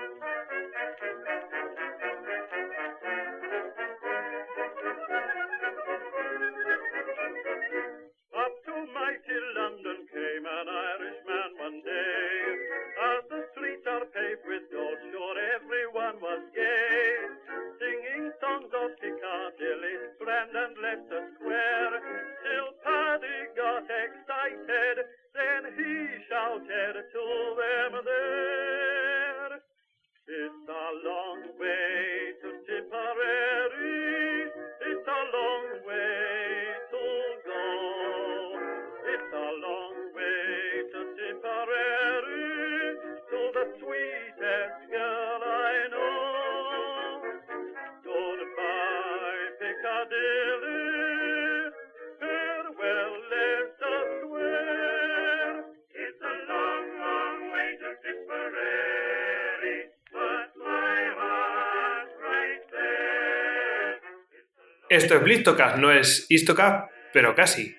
Thank you. Esto es Blistocast, no es Istocast, pero casi.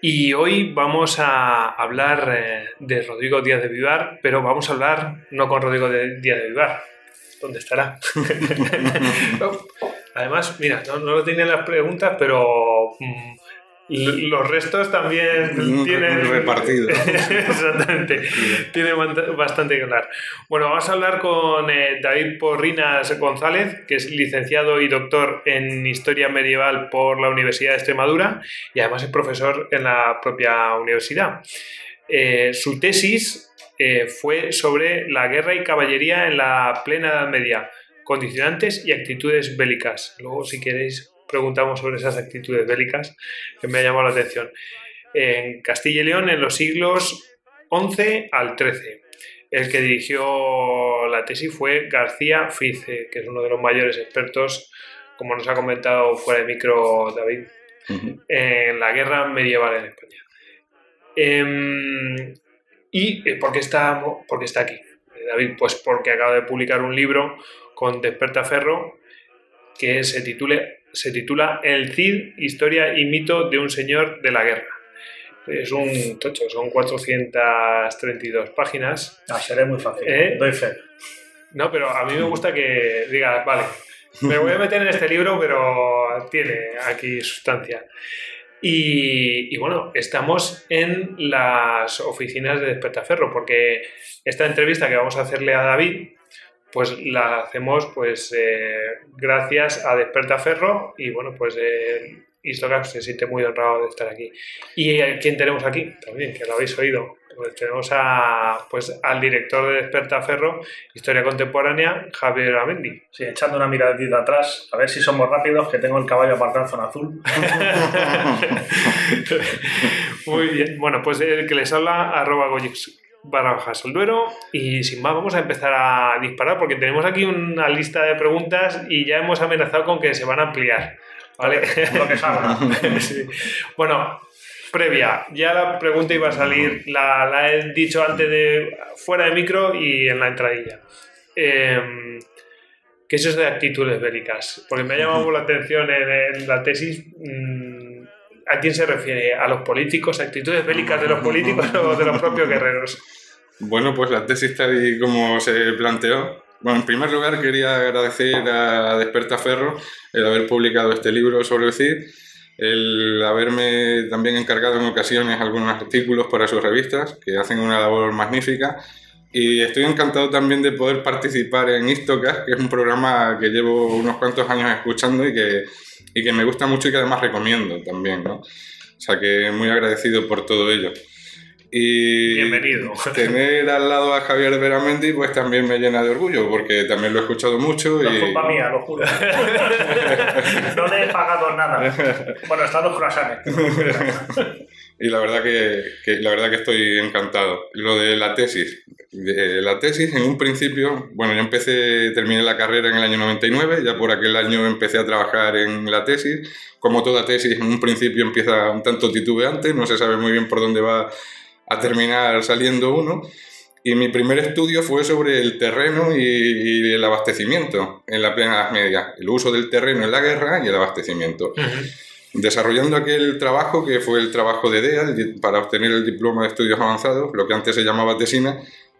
Y hoy vamos a hablar eh, de Rodrigo Díaz de Vivar, pero vamos a hablar no con Rodrigo de- Díaz de Vivar. ¿Dónde estará? Además, mira, no, no lo tienen las preguntas, pero los restos también tienen... repartido. Exactamente. Tiene bastante que hablar. Bueno, vamos a hablar con eh, David Porrinas González, que es licenciado y doctor en Historia Medieval por la Universidad de Extremadura y además es profesor en la propia universidad. Eh, su tesis eh, fue sobre la guerra y caballería en la plena Edad Media, condicionantes y actitudes bélicas. Luego, si queréis, preguntamos sobre esas actitudes bélicas que me ha llamado la atención. En Castilla y León en los siglos XI al XIII. El que dirigió la tesis fue García Fice, que es uno de los mayores expertos, como nos ha comentado fuera de micro David, en la guerra medieval en España. Em, ¿Y eh, por qué está, por qué está aquí? Eh, David, pues porque acaba de publicar un libro con Despertaferro que se, titule, se titula El Cid, Historia y Mito de un Señor de la Guerra. Es un tocho, son 432 páginas. Ah, seré muy fácil. ¿Eh? Doy fe. No, pero a mí me gusta que digas, vale, me voy a meter en este libro, pero tiene aquí sustancia. Y, y bueno, estamos en las oficinas de Despertaferro, porque esta entrevista que vamos a hacerle a David, pues la hacemos pues eh, gracias a Despertaferro y bueno, pues eh, se siente muy honrado de estar aquí. ¿Y a quién tenemos aquí? También, que lo habéis oído. Pues tenemos a, pues, al director de Despertaferro, Historia Contemporánea, Javier Amendi. Sí, echando una miradita atrás, a ver si somos rápidos, que tengo el caballo aparcado en zona azul. Muy bien. Bueno, pues el que les habla, arroba goyix barra bajas el duero. Y sin más, vamos a empezar a disparar porque tenemos aquí una lista de preguntas y ya hemos amenazado con que se van a ampliar. ¿Vale? Lo que salga. Sí. Bueno, previa, ya la pregunta iba a salir, la, la he dicho antes de fuera de micro y en la entradilla. Em, ¿Qué es eso de actitudes bélicas? Porque me ha llamado la atención en, en la tesis. mm, ¿A quién se refiere? ¿A los políticos? ¿Actitudes bélicas de los políticos o de los propios guerreros? Bueno, pues la tesis tal y como se planteó. Bueno, en primer lugar quería agradecer a Despertaferro el haber publicado este libro sobre el CID, el haberme también encargado en ocasiones algunos artículos para sus revistas, que hacen una labor magnífica. Y estoy encantado también de poder participar en Istocast, que es un programa que llevo unos cuantos años escuchando y que, y que me gusta mucho y que además recomiendo también, ¿no? O sea que muy agradecido por todo ello. Y Bienvenido. Tener al lado a Javier Veramendi pues también me llena de orgullo, porque también lo he escuchado mucho No es y... culpa mía, lo juro. No le he pagado nada. Bueno, están los croissants. y la verdad que, que- la verdad que estoy encantado. Lo de la tesis. De la tesis, en un principio, bueno, yo empecé, terminé la carrera en el año 99, ya por aquel año empecé a trabajar en la tesis. Como toda tesis, en un principio empieza un tanto titubeante, no se sabe muy bien por dónde va a terminar saliendo uno. Y mi primer estudio fue sobre el terreno y, y el abastecimiento en la plena Edad Media, el uso del terreno en la guerra y el abastecimiento. Desarrollando aquel trabajo que fue el trabajo de DEA para obtener el diploma de estudios avanzados, lo que antes se llamaba tesina,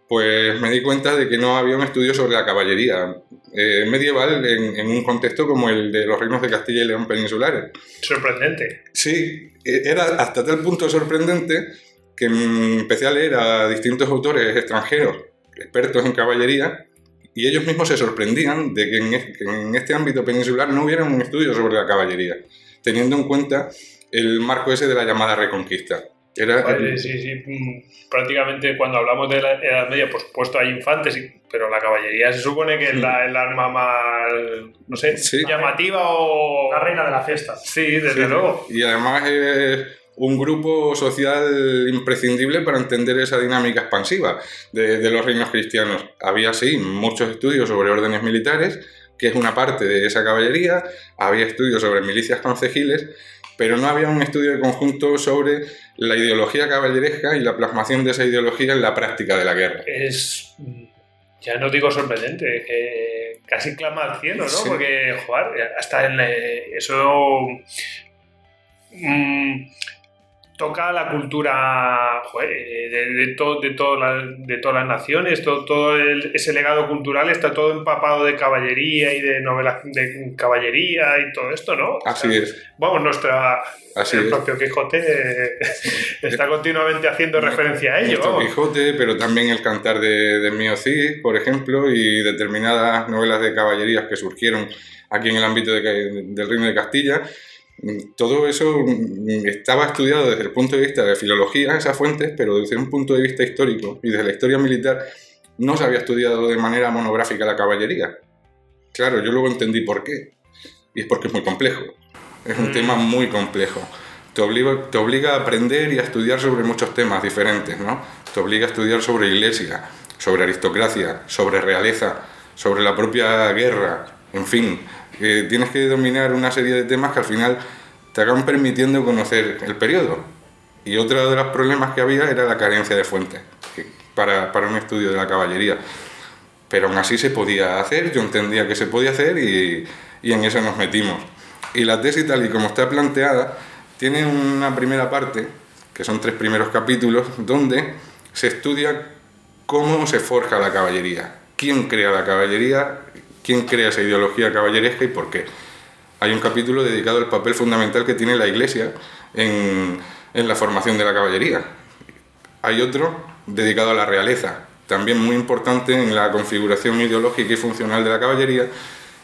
pues me di cuenta de que no había un estudio sobre la caballería eh, medieval en, en un contexto como el de los reinos de Castilla y León peninsulares. Sorprendente. Sí, e- era hasta tal punto sorprendente que mm, empecé a leer a distintos autores extranjeros, expertos en caballería, y ellos mismos se sorprendían de que en, es- que en este ámbito peninsular no hubiera un estudio sobre la caballería, teniendo en cuenta el marco ese de la llamada reconquista. Era, Vale, sí, sí. mm, Prácticamente cuando hablamos de la Edad Media, por supuesto hay infantes, pero la caballería se supone que es la, el arma más, no sé, Sí. llamativa o... La reina de la fiesta. Sí, desde Sí, luego. Y además es un grupo social imprescindible para entender esa dinámica expansiva de, de los reinos cristianos. Había, sí, muchos estudios sobre órdenes militares, que es una parte de esa caballería, había estudios sobre milicias concejiles, pero no había un estudio de conjunto sobre la ideología caballeresca y la plasmación de esa ideología en la práctica de la guerra. Es, ya no digo sorprendente, que casi clama al cielo, ¿no? Sí. Porque, joder, hasta en eh, eso mm, toca la cultura joder, de, de, to- de, todas las- de todas las naciones, todo, todo el- ese legado cultural está todo empapado de caballería y de novelas de caballería y todo esto, ¿no? O Así sea, es, Vamos, nuestra, así el es. propio Quijote eh, está continuamente haciendo referencia a ello. Nuestro vamos. Quijote, pero también el cantar de, de Mío Cid, por ejemplo, y determinadas novelas de caballerías que surgieron aquí en el ámbito del Reino de Castilla. Todo eso mm, estaba estudiado desde el punto de vista de filología, esas fuentes, pero desde un punto de vista histórico y desde la historia militar no se había estudiado de manera monográfica la caballería. Claro, yo luego entendí por qué. Y es porque es muy complejo. Es un Mm. tema muy complejo. Te obliga, te obliga a aprender y a estudiar sobre muchos temas diferentes, ¿no? Te obliga a estudiar sobre iglesia, sobre aristocracia, sobre realeza, sobre la propia guerra, en fin. Eh, tienes que dominar una serie de temas que al final te acaban permitiendo conocer el periodo. Y otro de los problemas que había era la carencia de fuentes que- para, para un estudio de la caballería. Pero aún así se podía hacer, yo entendía que se podía hacer y, y en eso nos metimos. Y la tesis tal y como está planteada, tiene una primera parte, que son tres primeros capítulos, donde se estudia cómo se forja la caballería, quién crea la caballería, quién crea esa ideología caballeresca y por qué. Hay un capítulo dedicado al papel fundamental que tiene la Iglesia en, en la formación de la caballería. Hay otro dedicado a la realeza, también muy importante en la configuración ideológica y funcional de la caballería.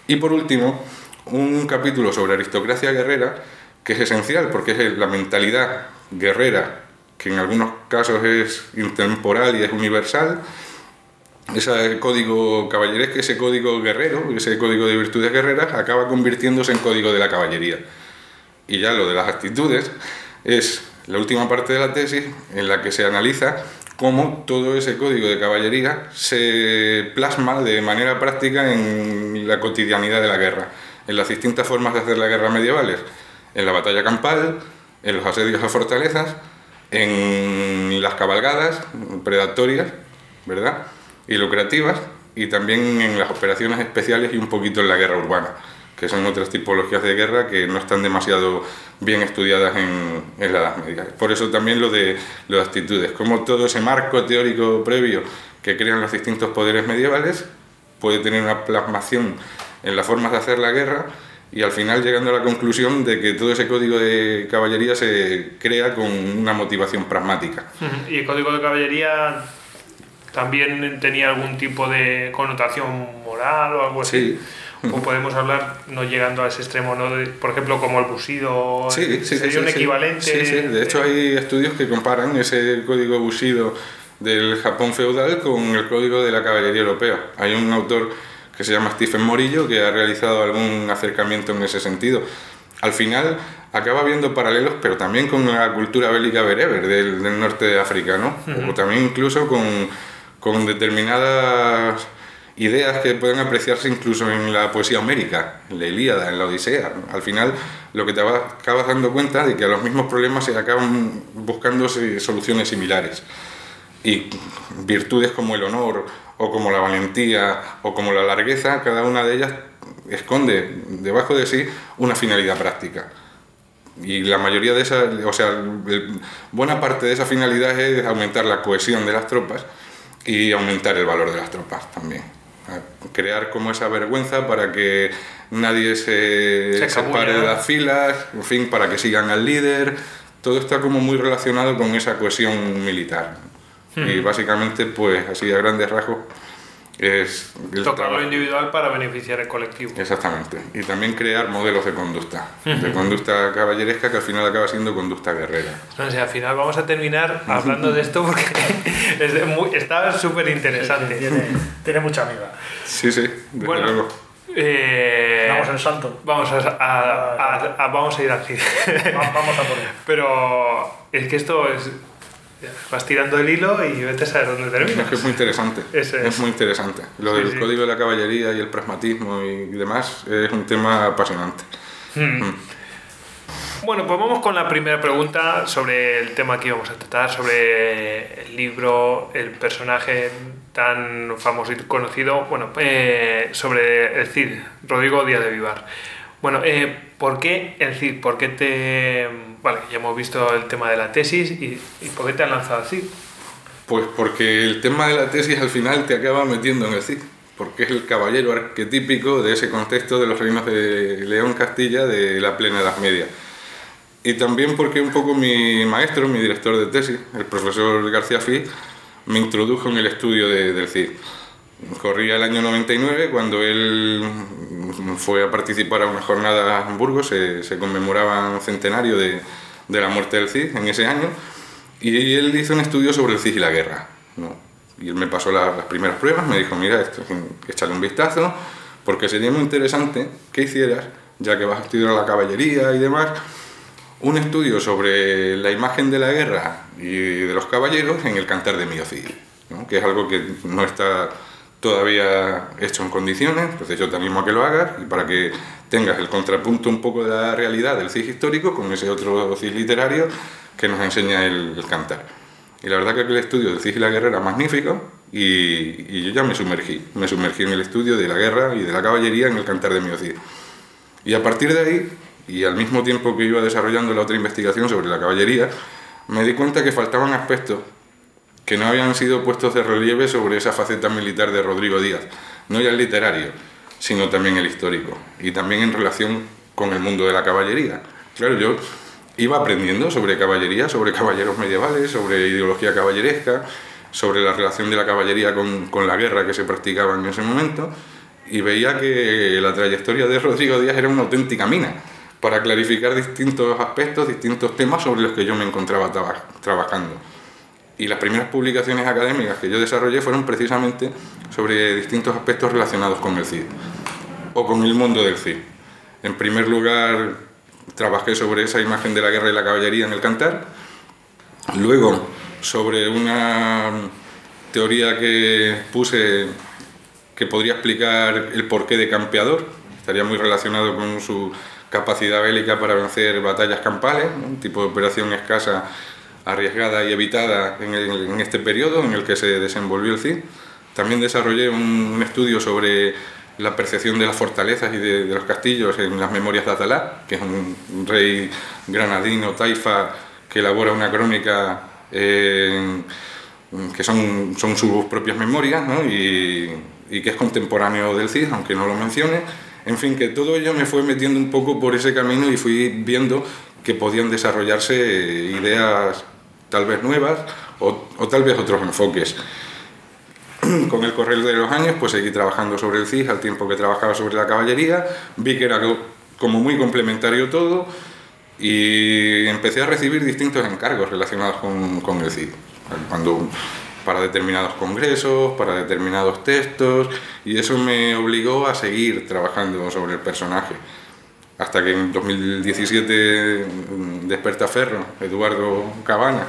Y por último, un capítulo sobre aristocracia guerrera, que es esencial porque es la mentalidad guerrera, que en algunos casos es intemporal y es universal, ese código caballeresco, ese código guerrero, ese código de virtudes guerreras, acaba convirtiéndose en código de la caballería. Y ya lo de las actitudes es la última parte de la tesis en la que se analiza cómo todo ese código de caballería se plasma de manera práctica en la cotidianidad de la guerra, en las distintas formas de hacer la guerra medievales, en la batalla campal, en los asedios a fortalezas, en las cabalgadas predatorias, ¿verdad? Y lucrativas, y también en las operaciones especiales y un poquito en la guerra urbana, que son otras tipologías de guerra que no están demasiado bien estudiadas en, en la Edad Media. Por eso también lo de, lo de actitudes, como todo ese marco teórico previo que crean los distintos poderes medievales puede tener una plasmación en las formas de hacer la guerra y al final llegando a la conclusión de que todo ese código de caballería se crea con una motivación pragmática. ¿Y el código de caballería también tenía algún tipo de connotación moral o algo así? Sí. O podemos hablar, no llegando a ese extremo, ¿no? De, por ejemplo, como el busido. Sí, sí, sería un equivalente. Sí, sí. De hecho, hay estudios que comparan ese código bushido del Japón feudal con el código de la caballería europea. Hay un autor que se llama Stephen Morillo que ha realizado algún acercamiento en ese sentido. Al final acaba viendo paralelos, pero también con la cultura bélica bereber del, del norte de África, ¿no? O también incluso con, con determinadas ideas que pueden apreciarse incluso en la poesía homérica, en la Ilíada, en la Odisea. Al final, lo que te acabas dando cuenta de que a los mismos problemas se acaban buscando soluciones similares. Y virtudes como el honor, o como la valentía, o como la largueza, cada una de ellas esconde debajo de sí una finalidad práctica. Y la mayoría de esas, o sea, buena parte de esa finalidad es aumentar la cohesión de las tropas y aumentar el valor de las tropas también. Crear como esa vergüenza para que nadie se, Se separe de las filas, en fin, para que sigan al líder. Todo está como muy relacionado con esa cohesión militar. Hmm. Y básicamente, pues así a grandes rasgos, es el Tocar lo trabajo. individual para beneficiar el colectivo. Exactamente. Y también crear modelos de conducta. De conducta caballeresca que al final acaba siendo conducta guerrera. No al final vamos a terminar hablando de esto porque es de muy- está súper interesante. Tiene, tiene mucha amiga. Sí, sí, desde Bueno, luego. eh, Damos el salto. vamos a, a- a- a- vamos a ir. Va- Vamos a por él. Pero es que esto es. Vas tirando el hilo y vete a saber dónde Es termina. que es muy interesante. Es. es. muy interesante. Lo Sí, del sí. código de la caballería y el pragmatismo y demás es un tema apasionante. Bueno, pues vamos con la primera pregunta sobre el tema que íbamos a tratar, sobre el libro, el personaje tan famoso y conocido, bueno, eh, sobre el Cid, Rodrigo Díaz de Vivar. Bueno, eh, ¿por qué el Cid? ¿Por qué te...? Vale, ya hemos visto el tema de la tesis y, y ¿por qué te has lanzado al Cid? Pues porque el tema de la tesis al final te acaba metiendo en el Cid, porque es el caballero arquetípico de ese contexto de los reinos de León Castilla de la plena Edad Media. Y también porque un poco mi maestro, mi director de tesis, el profesor García Fí, me introdujo en el estudio de- del Cid. Corría el año 99 cuando él fue a participar a una jornada en Burgos, se, se conmemoraba un centenario de, de la muerte del Cid en ese año, y él hizo un estudio sobre el Cid y la guerra. ¿no? Y él me pasó la- las primeras pruebas, me dijo, mira, esto, échale un vistazo, porque sería muy interesante que hicieras, ya que vas a estudiar la caballería y demás, un estudio sobre la imagen de la guerra y de los caballeros en el cantar de Mío Cid, ¿no? que es algo que no está todavía hecho en condiciones, entonces yo te animo a que lo hagas y para que tengas el contrapunto un poco de la realidad del Cid histórico con ese otro Cid literario que nos enseña el, el cantar. Y la verdad que aquel estudio del Cid y la guerra era magnífico y, y yo ya me sumergí, me sumergí en el estudio de la guerra y de la caballería en el cantar de Mío Cid. Y a partir de ahí, y al mismo tiempo que iba desarrollando la otra investigación sobre la caballería, me di cuenta que faltaban aspectos que no habían sido puestos de relieve sobre esa faceta militar de Rodrigo Díaz, no ya el literario, sino también el histórico, y también en relación con el mundo de la caballería. Claro, yo iba aprendiendo sobre caballería, sobre caballeros medievales, sobre ideología caballeresca, sobre la relación de la caballería con, con la guerra que se practicaba en ese momento, y veía que la trayectoria de Rodrigo Díaz era una auténtica mina para clarificar distintos aspectos, distintos temas sobre los que yo me encontraba traba- trabajando. Y las primeras publicaciones académicas que yo desarrollé fueron precisamente sobre distintos aspectos relacionados con el CID o con el mundo del CID. En primer lugar, trabajé sobre esa imagen de la guerra y la caballería en el cantar. Luego, sobre una teoría que puse que podría explicar el porqué de campeador. Estaría muy relacionado con su capacidad bélica para vencer batallas campales, un tipo de operación escasa, arriesgada y evitada en, este periodo en el que se desenvolvió el CID. También desarrollé un, estudio sobre la percepción de las fortalezas y de, los castillos en las memorias de Atalá, que es un, rey granadino, taifa, que elabora una crónica eh, que son, sus propias memorias y que es contemporáneo del Cid, aunque no lo mencione. En fin, que todo ello me fue metiendo un poco por ese camino y fui viendo que podían desarrollarse ideas tal vez nuevas o, o tal vez otros enfoques. Con el correr de los años, pues seguí trabajando sobre el CIS al tiempo que trabajaba sobre la caballería. Vi que era co- como muy complementario todo y empecé a recibir distintos encargos relacionados con, con el CID. Cuando, para determinados congresos, para determinados textos, y eso me obligó a seguir trabajando sobre el personaje. Hasta que en 2017 mm, Despertaferro, Eduardo Cabana,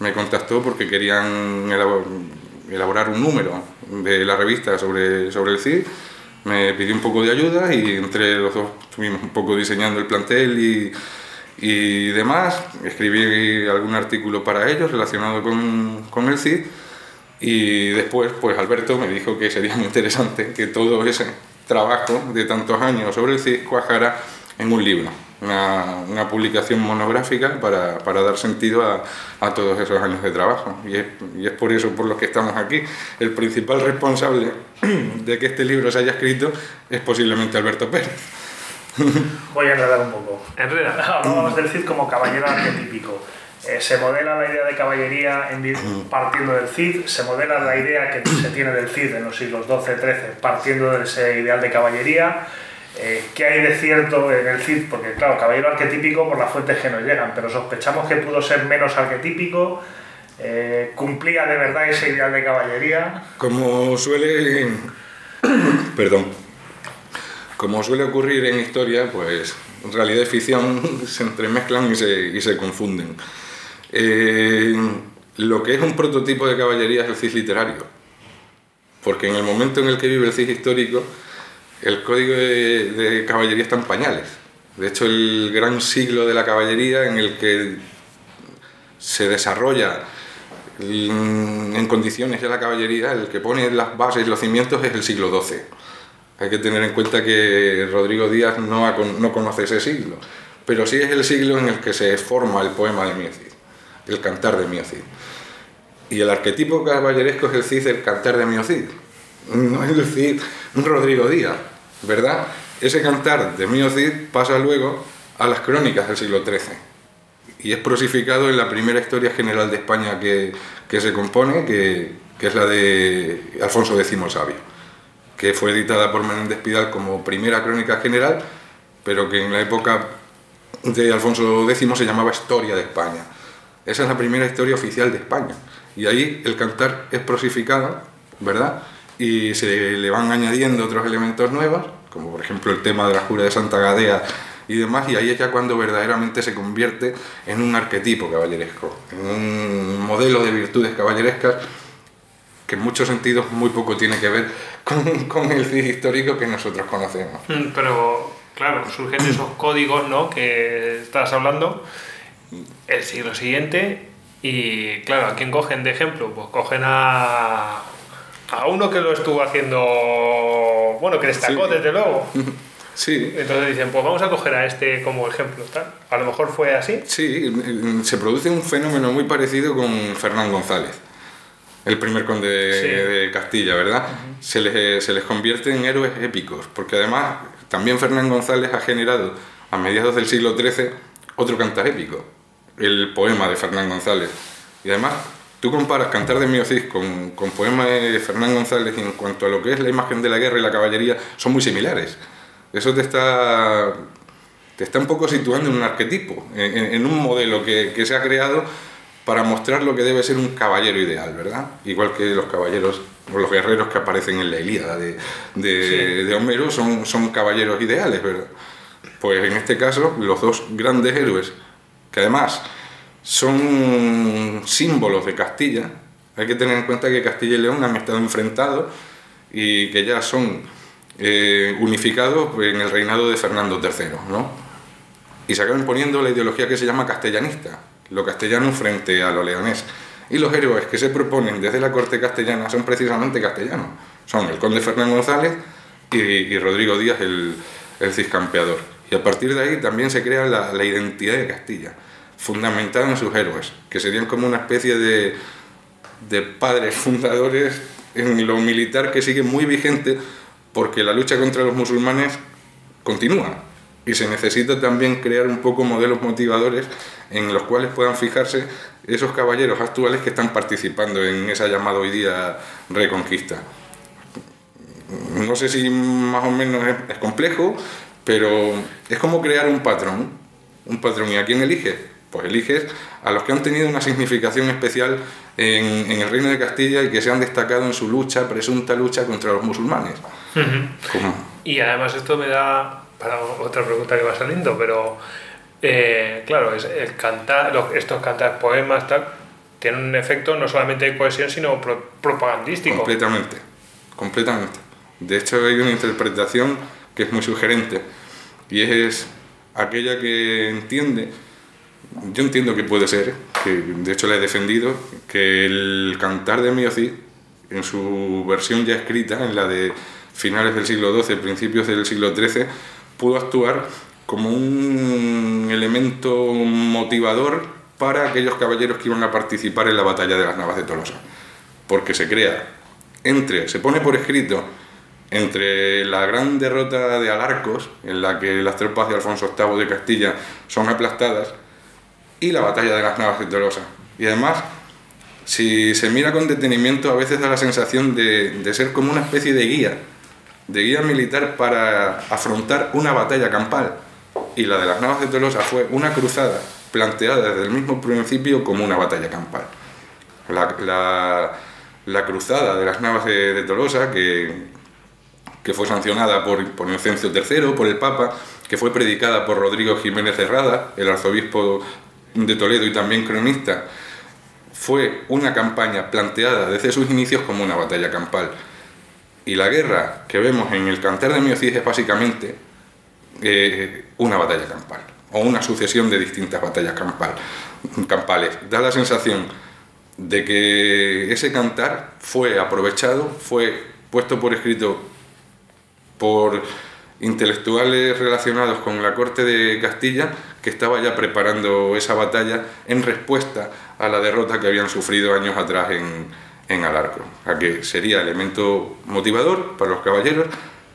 me contactó porque querían elabor- elaborar un número de la revista sobre, sobre el CID. Me pidió un poco de ayuda y entre los dos estuvimos un poco diseñando el plantel y, y demás. Escribí algún artículo para ellos relacionado con, con el CID y después pues Alberto me dijo que sería muy interesante que todo ese trabajo de tantos años sobre el CID cuajara en un libro. una, una publicación monográfica para, para dar sentido a, a, todos esos años de trabajo. Y es, y es, por eso por lo que estamos aquí. El principal responsable de que este libro se haya escrito es posiblemente Alberto Pérez. Voy a enredar un poco. Enreda. Hablábamos del Cid como caballero arquetípico. Eh, se modela la idea de caballería en, partiendo del Cid, se modela la idea que se tiene del Cid en los siglos XII, XIII, partiendo de ese ideal de caballería. Eh, ¿Qué hay de cierto en el Cid? Porque, claro, caballero arquetípico por las fuentes que nos llegan, pero sospechamos que pudo ser menos arquetípico. Eh, ¿Cumplía de verdad ese ideal de caballería? Como suele. Perdón. Como suele ocurrir en historia, pues realidad y ficción se entremezclan y se, y se confunden. Eh, lo que es un prototipo de caballería es el CIS literario. Porque en el momento en el que vive el CIS histórico, el código de, de, caballería está en pañales. De hecho, el gran siglo de la caballería en el que se desarrolla en condiciones ya la caballería, el que pone las bases y los cimientos es el siglo XII. Hay que tener en cuenta que Rodrigo Díaz no, no conoce ese siglo, pero sí es el siglo en el que se forma el poema de Miocid, el cantar de Miocid. Y el arquetipo caballeresco es el Cid, el cantar de Miocid. No es el Cid Rodrigo Díaz, ¿verdad? Ese cantar de Miocid pasa luego a las crónicas del siglo XIII y es prosificado en la primera historia general de España que, que se compone, que, que, es la de Alfonso X Sabio, que fue editada por Menéndez Pidal como primera crónica general, pero que en la época de Alfonso X se llamaba Historia de España. Esa es la primera historia oficial de España. Y ahí el cantar es prosificado, ¿verdad? Y se le van añadiendo otros elementos nuevos, como por ejemplo el tema de la jura de Santa Gadea y demás, y ahí es ya cuando verdaderamente se convierte en un arquetipo caballeresco, en un modelo de virtudes caballerescas que en muchos sentidos muy poco tiene que ver con, con el CID histórico que nosotros conocemos. Pero, claro, surgen esos códigos ¿no? que estás hablando el siglo siguiente y, claro, ¿a quién cogen de ejemplo? Pues cogen a, a uno que lo estuvo haciendo, bueno, que destacó sí. desde luego. Sí. Entonces dicen, pues vamos a coger a este como ejemplo. ¿tal? A lo mejor fue así. Sí, se produce un fenómeno muy parecido con Fernán González, el primer conde de, sí. de Castilla, ¿verdad? Uh -huh. se, les, se les convierte en héroes épicos, porque además también Fernán González ha generado a mediados del siglo XIII otro cantar épico, el poema de Fernán González. Y además, tú comparas Cantar de Miocid con, con poema de Fernán González y en cuanto a lo que es la imagen de la guerra y la caballería, son muy similares. Eso te está, te está un poco situando en un arquetipo, en, en un modelo que, que, se ha creado para mostrar lo que debe ser un caballero ideal, ¿verdad? Igual que los caballeros o los guerreros que aparecen en la Ilíada de, de, sí. de Homero son, son caballeros ideales, ¿verdad? Pues en este caso, los dos grandes héroes, que además son símbolos de Castilla, hay que tener en cuenta que Castilla y León han estado enfrentados y que ya son eh, unificados en el reinado de Fernando III, ¿no? Y se acaba imponiendo la ideología que se llama castellanista, lo castellano frente a lo leonés. Y los héroes que se proponen desde la corte castellana son precisamente castellanos. Son el conde Fernán González y, y Rodrigo Díaz, el, el ciscampeador. Y a partir de ahí también se crea la, la identidad de Castilla, fundamentada en sus héroes, que serían como una especie de, de padres fundadores en lo militar que sigue muy vigente porque la lucha contra los musulmanes continúa y se necesita también crear un poco modelos motivadores en los cuales puedan fijarse esos caballeros actuales que están participando en esa llamada hoy día reconquista. No sé si más o menos es, complejo, pero es como crear un patrón. Un patrón. ¿Y a quién eliges? Pues eliges a los que han tenido una significación especial en, en el Reino de Castilla y que se han destacado en su lucha, presunta lucha contra los musulmanes. Uh -huh. Y además esto me da para otra pregunta que va saliendo, pero eh, claro, es el cantar, estos cantar poemas tal, tienen un efecto no solamente de cohesión, sino pro propagandístico. Completamente, completamente. De hecho, hay una interpretación que es muy sugerente y es aquella que entiende, yo entiendo que puede ser, que de hecho la he defendido, que el cantar de Miocid, en su versión ya escrita, en la de finales del siglo XII, principios del siglo XIII, pudo actuar como un elemento motivador para aquellos caballeros que iban a participar en la batalla de las Navas de Tolosa. Porque se crea entre, se pone por escrito entre la gran derrota de Alarcos, en la que las tropas de Alfonso VIII de Castilla son aplastadas, y la batalla de las Navas de Tolosa. Y además, si se mira con detenimiento, a veces da la sensación de, de ser como una especie de guía, de guía militar para afrontar una batalla campal. Y la de las Navas de Tolosa fue una cruzada planteada desde el mismo principio como una batalla campal. La, la, cruzada de las Navas de, Tolosa, que, que fue sancionada por, por Inocencio III, por el Papa, que fue predicada por Rodrigo Jiménez Herrada, el arzobispo de Toledo y también cronista, fue una campaña planteada desde sus inicios como una batalla campal. Y la guerra que vemos en el Cantar de Miocid es básicamente eh, una batalla campal, o una sucesión de distintas batallas campal, campales. Da la sensación de que ese cantar fue aprovechado, fue puesto por escrito por intelectuales relacionados con la corte de Castilla que estaba ya preparando esa batalla en respuesta a la derrota que habían sufrido años atrás en, en Alarco, a que sería elemento motivador para los caballeros,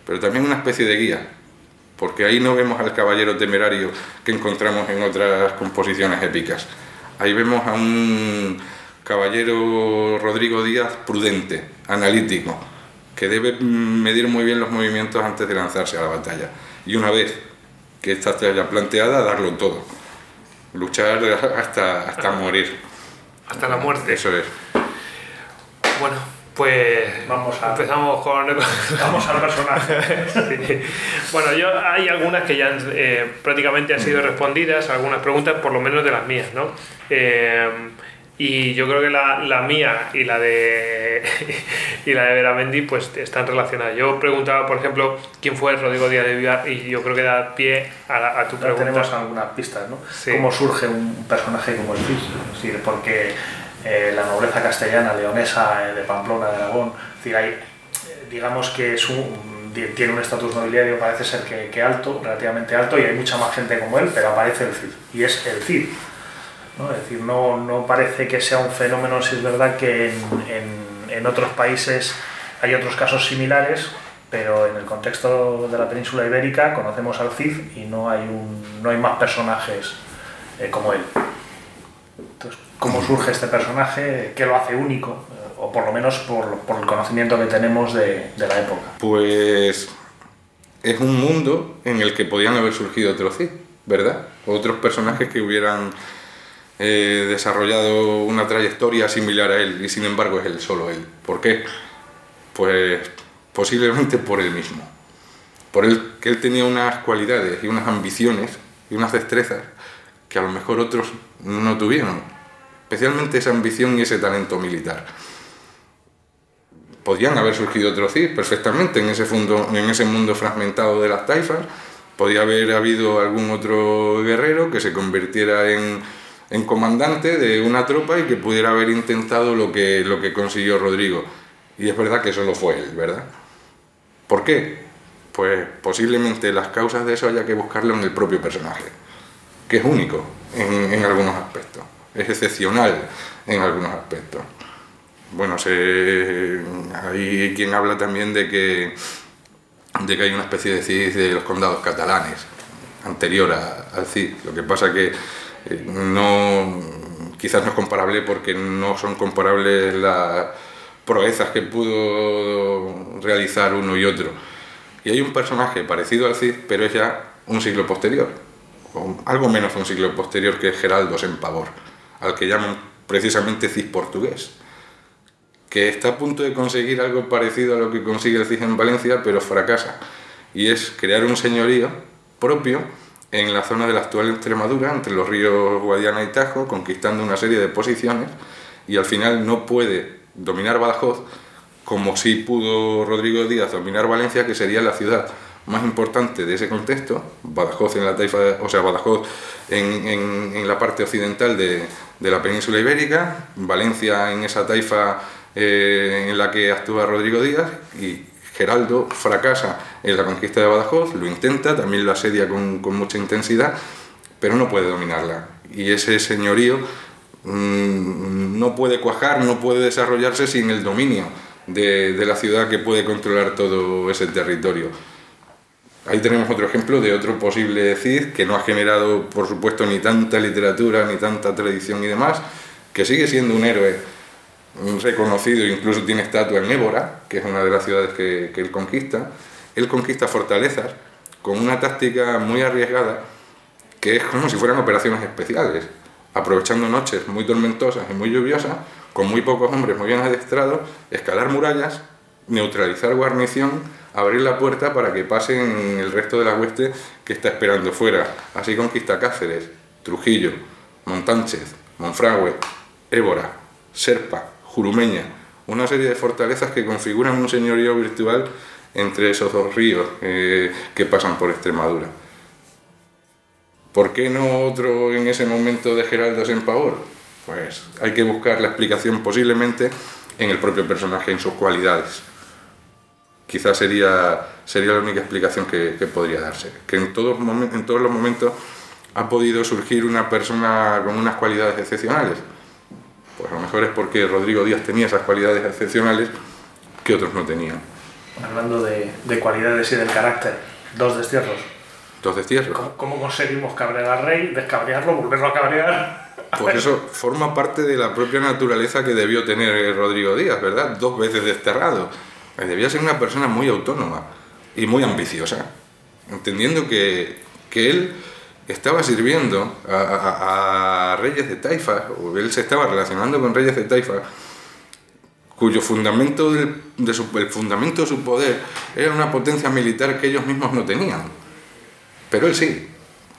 pero también una especie de guía, porque ahí no vemos al caballero temerario que encontramos en otras composiciones épicas. Ahí vemos a un caballero Rodrigo Díaz prudente, analítico, que debe medir muy bien los movimientos antes de lanzarse a la batalla. Y una vez que está ya planteada, darlo todo. Luchar hasta, hasta morir. Hasta la muerte. Eso es. Bueno, pues vamos a, empezamos con... Vamos al personaje. Bueno, yo hay algunas que ya eh, prácticamente han sido respondidas, algunas preguntas, por lo menos de las mías, ¿no? Eh, y yo creo que la, la, mía y la de y la de Veramendi pues están relacionadas. Yo preguntaba, por ejemplo, quién fue Rodrigo Díaz de Vivar y yo creo que da pie a, a tu pregunta. Tenemos algunas pistas, ¿no? ¿Cómo surge un personaje como el Cid? Es decir, porque eh, la nobleza castellana, leonesa, eh, de Pamplona, de Aragón, es decir, hay, eh, digamos que es un, tiene un estatus nobiliario, parece ser que, que alto, relativamente alto, y hay mucha más gente como él, pero aparece el Cid, y es el Cid ¿no? Es decir, no, no, parece que sea un fenómeno, si es verdad que en, en, otros países hay otros casos similares, pero en el contexto de la península ibérica conocemos al Cid y no hay, un, no hay más personajes eh, como él. Entonces, ¿cómo surge este personaje? ¿Qué lo hace único? O por lo menos por, por el conocimiento que tenemos de, de, la época. Pues es un mundo en el que podían haber surgido otros Cid, ¿verdad? Otros personajes que hubieran eh, desarrollado una trayectoria similar a él y sin embargo es él, solo él. ¿Por qué? Pues posiblemente por él mismo. Por él, que él tenía unas cualidades y unas ambiciones y unas destrezas que a lo mejor otros no tuvieron. Especialmente esa ambición y ese talento militar. Podían haber surgido otros Cid perfectamente en ese, en ese mundo fragmentado de las taifas. Podía haber habido algún otro guerrero que se convirtiera en, en comandante de una tropa y que pudiera haber intentado lo que, lo que consiguió Rodrigo. Y es verdad que solo fue él, ¿verdad? ¿Por qué? Pues posiblemente las causas de eso haya que buscarlo en el propio personaje, que es único en, algunos aspectos, es excepcional en algunos aspectos. Bueno, hay quien habla también de que, de que hay una especie de CID de los condados catalanes, anterior al CID. Lo que pasa que eh, no, quizás no es comparable porque no son comparables las proezas que pudo realizar uno y otro. Y hay un personaje parecido al Cid, pero es ya un siglo posterior, o algo menos un siglo posterior que Geraldo Sempavor, al que llaman precisamente Cid portugués, que está a punto de conseguir algo parecido a lo que consigue el Cid en Valencia, pero fracasa, y es crear un señorío propio en la zona de la actual Extremadura, entre los ríos Guadiana y Tajo, conquistando una serie de posiciones y al final no puede dominar Badajoz como si pudo Rodrigo Díaz dominar Valencia, que sería la ciudad más importante de ese contexto, Badajoz en la taifa, o sea, Badajoz en, en, la parte occidental de, de, la península ibérica, Valencia en esa taifa eh, en la que actúa Rodrigo Díaz Geraldo fracasa en la conquista de Badajoz, lo intenta, también lo asedia con, mucha intensidad, pero no puede dominarla. Y ese señorío mmm, no puede cuajar, no puede desarrollarse sin el dominio de, de la ciudad que puede controlar todo ese territorio. Ahí tenemos otro ejemplo de otro posible Cid que no ha generado, por supuesto, ni tanta literatura, ni tanta tradición y demás, que sigue siendo un héroe reconocido, incluso tiene estatua en Ébora, que es una de las ciudades que, que él conquista. Él conquista fortalezas con una táctica muy arriesgada, que es como si fueran operaciones especiales, aprovechando noches muy tormentosas y muy lluviosas, con muy pocos hombres muy bien adestrados, escalar murallas, neutralizar guarnición, abrir la puerta para que pasen el resto de la hueste que está esperando fuera. Así conquista Cáceres, Trujillo, Montánchez, Monfragüe, Évora, Serpa, Jurumeña, una serie de fortalezas que configuran un señorío virtual entre esos dos ríos eh, que pasan por Extremadura. ¿Por qué no otro en ese momento de Geraldo en Pavor? Pues hay que buscar la explicación posiblemente en el propio personaje, en sus cualidades. Quizás sería, sería la única explicación que, que podría darse. Que en todos, en todos los momentos ha podido surgir una persona con unas cualidades excepcionales. Pues a lo mejor es porque Rodrigo Díaz tenía esas cualidades excepcionales que otros no tenían. Hablando de, de cualidades y del carácter, dos destierros. Dos destierros. ¿Cómo, cómo conseguimos cabrear al rey, descabrearlo, volverlo a cabrear? Pues eso forma parte de la propia naturaleza que debió tener Rodrigo Díaz, ¿verdad? Dos veces desterrado. Debía ser una persona muy autónoma y muy ambiciosa, entendiendo que, que él estaba sirviendo a, a, a, reyes de Taifa, o él se estaba relacionando con reyes de Taifa, cuyo fundamento, del, de su, el fundamento de su poder era una potencia militar que ellos mismos no tenían. Pero él sí.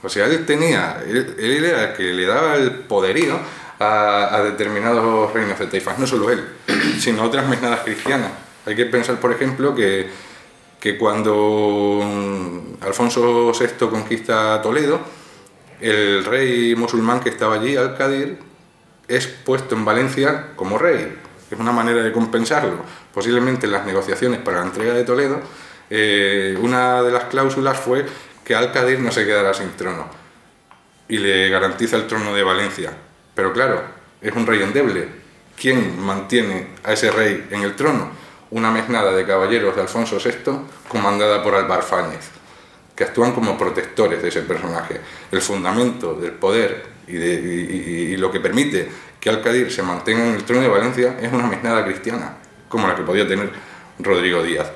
O sea, él tenía, él, él era el que le daba el poderío a, a determinados reinos de Taifas, no solo él, sino otras mesnadas cristianas. Hay que pensar, por ejemplo, que, que cuando Alfonso VI conquista Toledo, el rey musulmán que estaba allí, Al-Qadir, es puesto en Valencia como rey. Es una manera de compensarlo. Posiblemente en las negociaciones para la entrega de Toledo, eh, una de las cláusulas fue que Al-Qadir no se quedara sin trono y le garantiza el trono de Valencia. Pero claro, es un rey endeble. ¿Quién mantiene a ese rey en el trono? Una mesnada de caballeros de Alfonso VI comandada por Álvar Fáñez que actúan como protectores de ese personaje. El fundamento del poder y, lo que permite que Al-Qadir se mantenga en el trono de Valencia es una mesnada cristiana, como la que podía tener Rodrigo Díaz.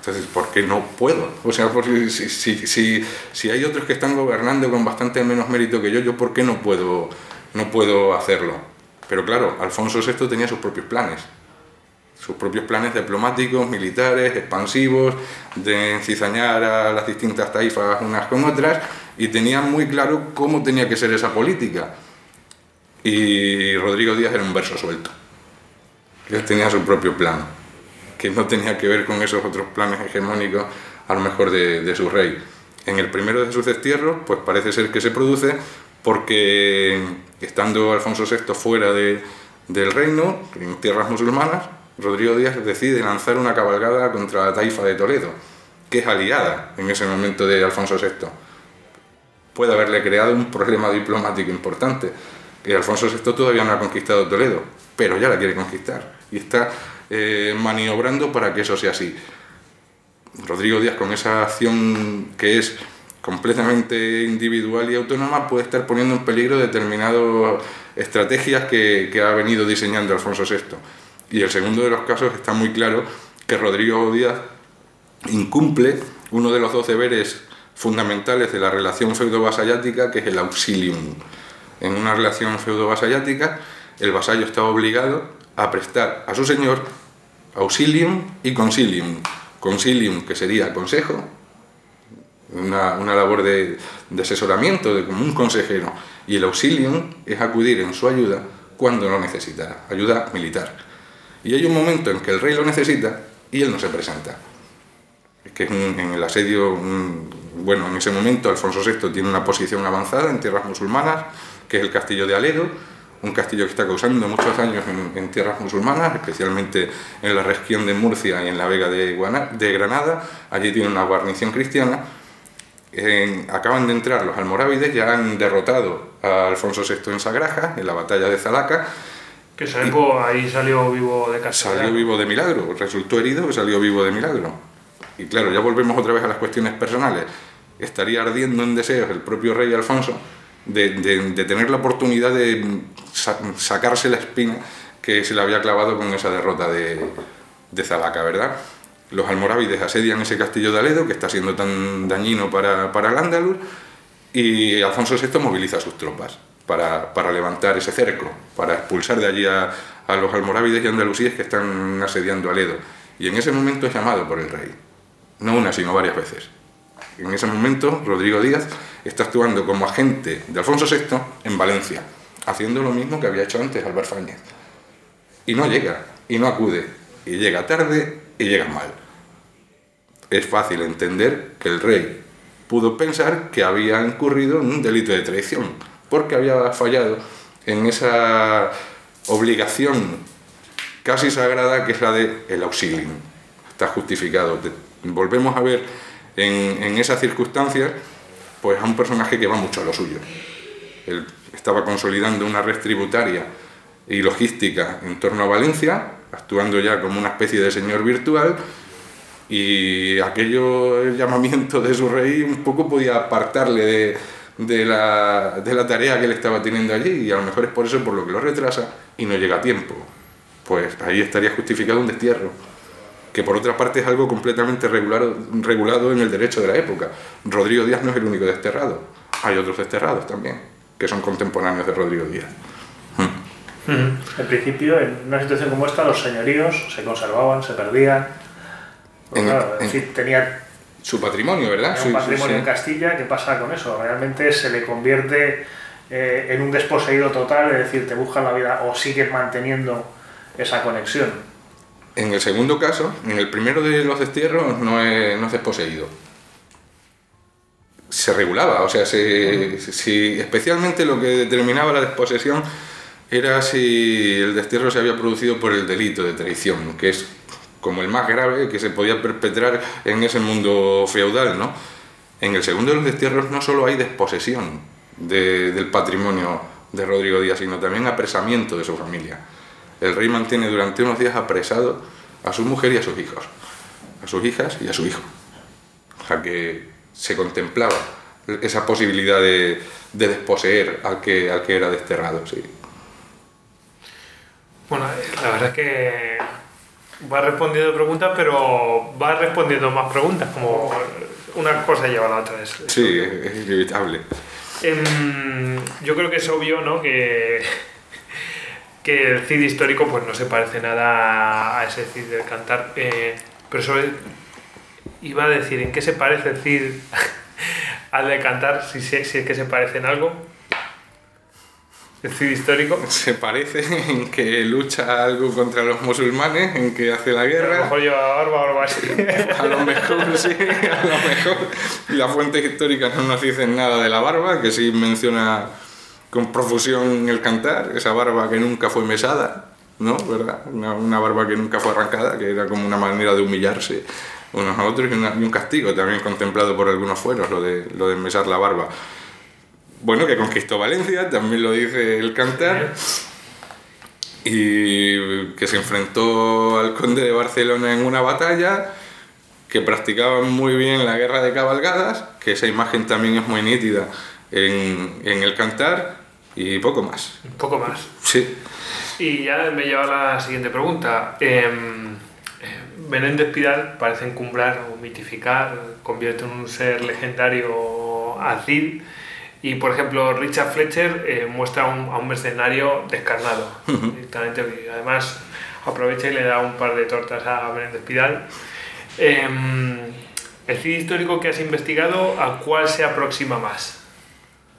Entonces, ¿por qué no puedo? O sea, si, si, hay otros que están gobernando con bastante menos mérito que yo, ¿yo por qué no puedo, no puedo hacerlo? Pero claro, Alfonso VI tenía sus propios planes sus propios planes diplomáticos, militares, expansivos, de encizañar a las distintas taifas unas con otras, y tenía muy claro cómo tenía que ser esa política. Y Rodrigo Díaz era un verso suelto. Él tenía su propio plan, que no tenía que ver con esos otros planes hegemónicos, a lo mejor de, de su rey. En el primero de sus destierros, pues parece ser que se produce porque, estando Alfonso VI fuera de, del reino, en tierras musulmanas, Rodrigo Díaz decide lanzar una cabalgada contra la taifa de Toledo, que es aliada en ese momento de Alfonso VI. Puede haberle creado un problema diplomático importante, que Alfonso VI todavía no ha conquistado Toledo, pero ya la quiere conquistar y está eh, maniobrando para que eso sea así. Rodrigo Díaz con esa acción que es completamente individual y autónoma puede estar poniendo en peligro determinadas estrategias que, que ha venido diseñando Alfonso VI. Y el segundo de los casos está muy claro que Rodrigo Díaz incumple uno de los dos deberes fundamentales de la relación feudo-vasallática, que es el auxilium. En una relación feudo-vasallática, el vasallo está obligado a prestar a su señor auxilium y consilium. Consilium, que sería consejo, una, labor de, asesoramiento, de como un consejero, y el auxilium es acudir en su ayuda cuando lo necesita, ayuda militar. Y hay un momento en que el rey lo necesita y él no se presenta. Es que en el asedio, bueno, en ese momento Alfonso VI tiene una posición avanzada en tierras musulmanas, que es el castillo de Aledo, un castillo que está causando muchos daños en, tierras musulmanas, especialmente en la región de Murcia y en la Vega de, Granada. Allí tiene una guarnición cristiana. acaban de entrar los almorávides, ya han derrotado a Alfonso VI en Sagraja, en la batalla de Zalaca. Que salió, ahí salió vivo de casa. Salió vivo de milagro, resultó herido, salió vivo de milagro. Y claro, ya volvemos otra vez a las cuestiones personales. Estaría ardiendo en deseos el propio rey Alfonso de, tener la oportunidad de sacarse la espina que se le había clavado con esa derrota de, de Zalaca, ¿verdad? Los almorávides asedian ese castillo de Aledo, que está siendo tan dañino para, para el Andaluz, y Alfonso VI moviliza sus tropas para, levantar ese cerco, para expulsar de allí a, a los almorávides y andalusíes que están asediando Aledo. Y en ese momento es llamado por el rey, no una, sino varias veces. En ese momento, Rodrigo Díaz está actuando como agente de Alfonso VI en Valencia, haciendo lo mismo que había hecho antes Albert Fáñez. Y no llega, y no acude, y llega tarde y llega mal. Es fácil entender que el rey pudo pensar que había incurrido en un delito de traición, porque había fallado en esa obligación casi sagrada que es la de el auxilio. Está justificado. Volvemos a ver en, en esas circunstancias pues a un personaje que va mucho a lo suyo. Él estaba consolidando una red tributaria y logística en torno a Valencia, actuando ya como una especie de señor virtual, y aquello, el llamamiento de su rey, un poco podía apartarle de, de, la, de la tarea que él estaba teniendo allí, y a lo mejor es por eso por lo que lo retrasa y no llega a tiempo. Pues ahí estaría justificado un destierro que por otra parte es algo completamente regulado, regulado en el derecho de la época. Rodrigo Díaz no es el único desterrado, hay otros desterrados también, que son contemporáneos de Rodrigo Díaz. En principio, en una situación como esta, los señoríos se conservaban, se perdían. Pues tenía su patrimonio, ¿verdad? Su patrimonio en Castilla, ¿qué pasa con eso? Realmente se le convierte eh, en un desposeído total, es decir, te buscan la vida o sigues manteniendo esa conexión. En el segundo caso, en el primero de los destierros no es, no es desposeído. Se regulaba, o sea, si, especialmente lo que determinaba la desposesión era si el destierro se había producido por el delito de traición, que es como el más grave que se podía perpetrar en ese mundo feudal, ¿no? En el segundo de los destierros no solo hay desposesión del patrimonio de Rodrigo Díaz, sino también apresamiento de su familia el rey mantiene durante unos días apresado a su mujer y a sus hijos, a sus hijas y a su hijo. O sea que se contemplaba esa posibilidad de, desposeer al que, al que era desterrado. Sí. Bueno, la verdad es que va respondiendo preguntas, pero va respondiendo más preguntas, como una cosa lleva a la otra. sí, es, inevitable. Em, yo creo que es obvio, ¿no? Que que el Cid histórico pues no se parece nada a ese Cid del cantar. Eh, pero eso iba a decir, ¿en qué se parece el Cid al de cantar? Si, si, es que se parece en algo. El Cid histórico. Se parece en que lucha algo contra los musulmanes, en que hace la guerra. A lo mejor lleva barba o algo así. A lo mejor, sí, a lo mejor. Las fuentes históricas no nos dicen nada de la barba, que sí menciona con profusión el cantar, esa barba que nunca fue mesada, ¿no? ¿verdad? Una, barba que nunca fue arrancada, que era como una manera de humillarse unos a otros y, un castigo también contemplado por algunos fueros, lo de, lo de mesar la barba. Bueno, que conquistó Valencia, también lo dice el cantar, y que se enfrentó al conde de Barcelona en una batalla, que practicaba muy bien la guerra de cabalgadas, que esa imagen también es muy nítida en, en el cantar, y poco más. Poco más. Sí. Y ya me lleva a la siguiente pregunta. Eh, Menéndez Pidal parece encumbrar o mitificar, convierte en un ser legendario a Cid. Y por ejemplo, Richard Fletcher eh, muestra un, a un mercenario descarnado. directamente, además, aprovecha y le da un par de tortas a Menéndez Pidal. Em, el Cid histórico que has investigado, ¿a cuál se aproxima más?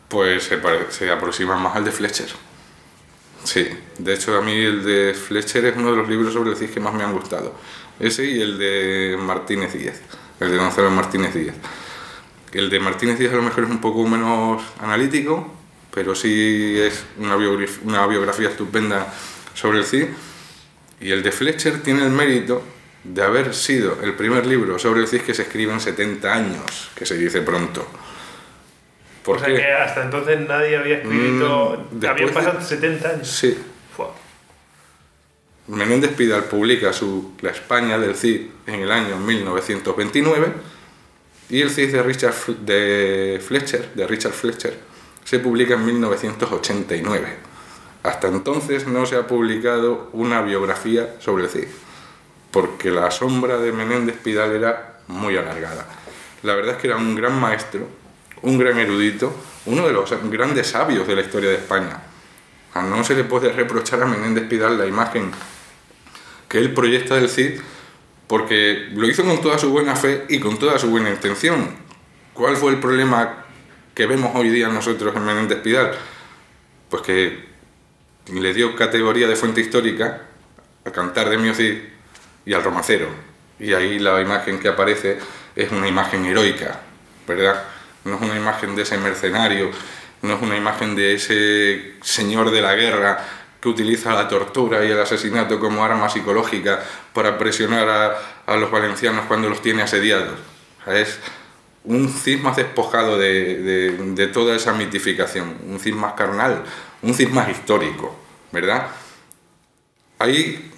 Pues se, se aproxima más al de Fletcher. Sí, de hecho a mí el de Fletcher es uno de los libros sobre el CIS que más me han gustado. Ese y el de Martínez Díez, el de Gonzalo Martínez Díez. El de Martínez Díez a lo mejor es un poco menos analítico, pero sí es una biografía, una biografía estupenda sobre el Cid. Y el de Fletcher tiene el mérito de haber sido el primer libro sobre el Cid que se escribe en 70 años, que se dice pronto. O sea que hasta entonces nadie había escrito. Mm, habían después de- pasado 70 años. Sí, Fua. Menéndez Pidal publica su La España del Cid en el año 1929 y el Cid de Richard de Fletcher, de Richard Fletcher, se publica en 1989. Hasta entonces no se ha publicado una biografía sobre el Cid, porque la sombra de Menéndez Pidal era muy alargada. La verdad es que era un gran maestro, un gran erudito, uno de los grandes sabios de la historia de España. A no se le puede reprochar a Menéndez Pidal la imagen que él proyecta del Cid porque lo hizo con toda su buena fe y con toda su buena intención. ¿Cuál fue el problema que vemos hoy día nosotros en Menéndez Pidal? Pues que le dio categoría de fuente histórica al cantar de Mio Cid y al romancero. Y ahí la imagen que aparece es una imagen heroica, ¿verdad? No es una imagen de ese mercenario, no es una imagen de ese señor de la guerra que utiliza la tortura y el asesinato como arma psicológica para presionar a, a los valencianos cuando los tiene asediados. Es un Cid más despojado de, de- toda esa mitificación, un Cid más carnal, un Cid más histórico, ¿verdad? Ahí,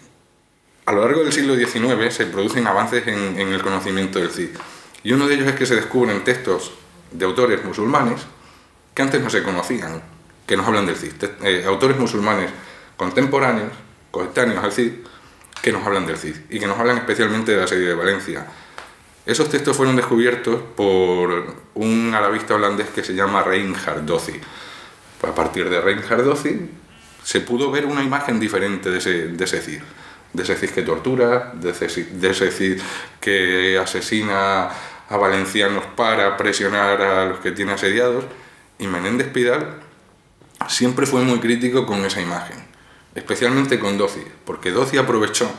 a lo largo del siglo XIX, se producen avances en, en el conocimiento del Cid. Y uno de ellos es que se descubren textos de autores musulmanes que antes no se conocían, que nos hablan del Cid. Eh, autores musulmanes contemporáneos, coetáneos al Cid, que nos hablan del Cid y que nos hablan especialmente de la serie de Valencia. Esos textos fueron descubiertos por un arabista holandés que se llama Reinhard Dossi. Pues a partir de Reinhard Dossi se pudo ver una imagen diferente de ese, de ese Cid. De ese Cid que tortura, de ese, de ese Cid que asesina a valencianos para presionar a los que tiene asediados. Y Menéndez Pidal siempre fue muy crítico con esa imagen, especialmente con Dossi, porque Dossi aprovechó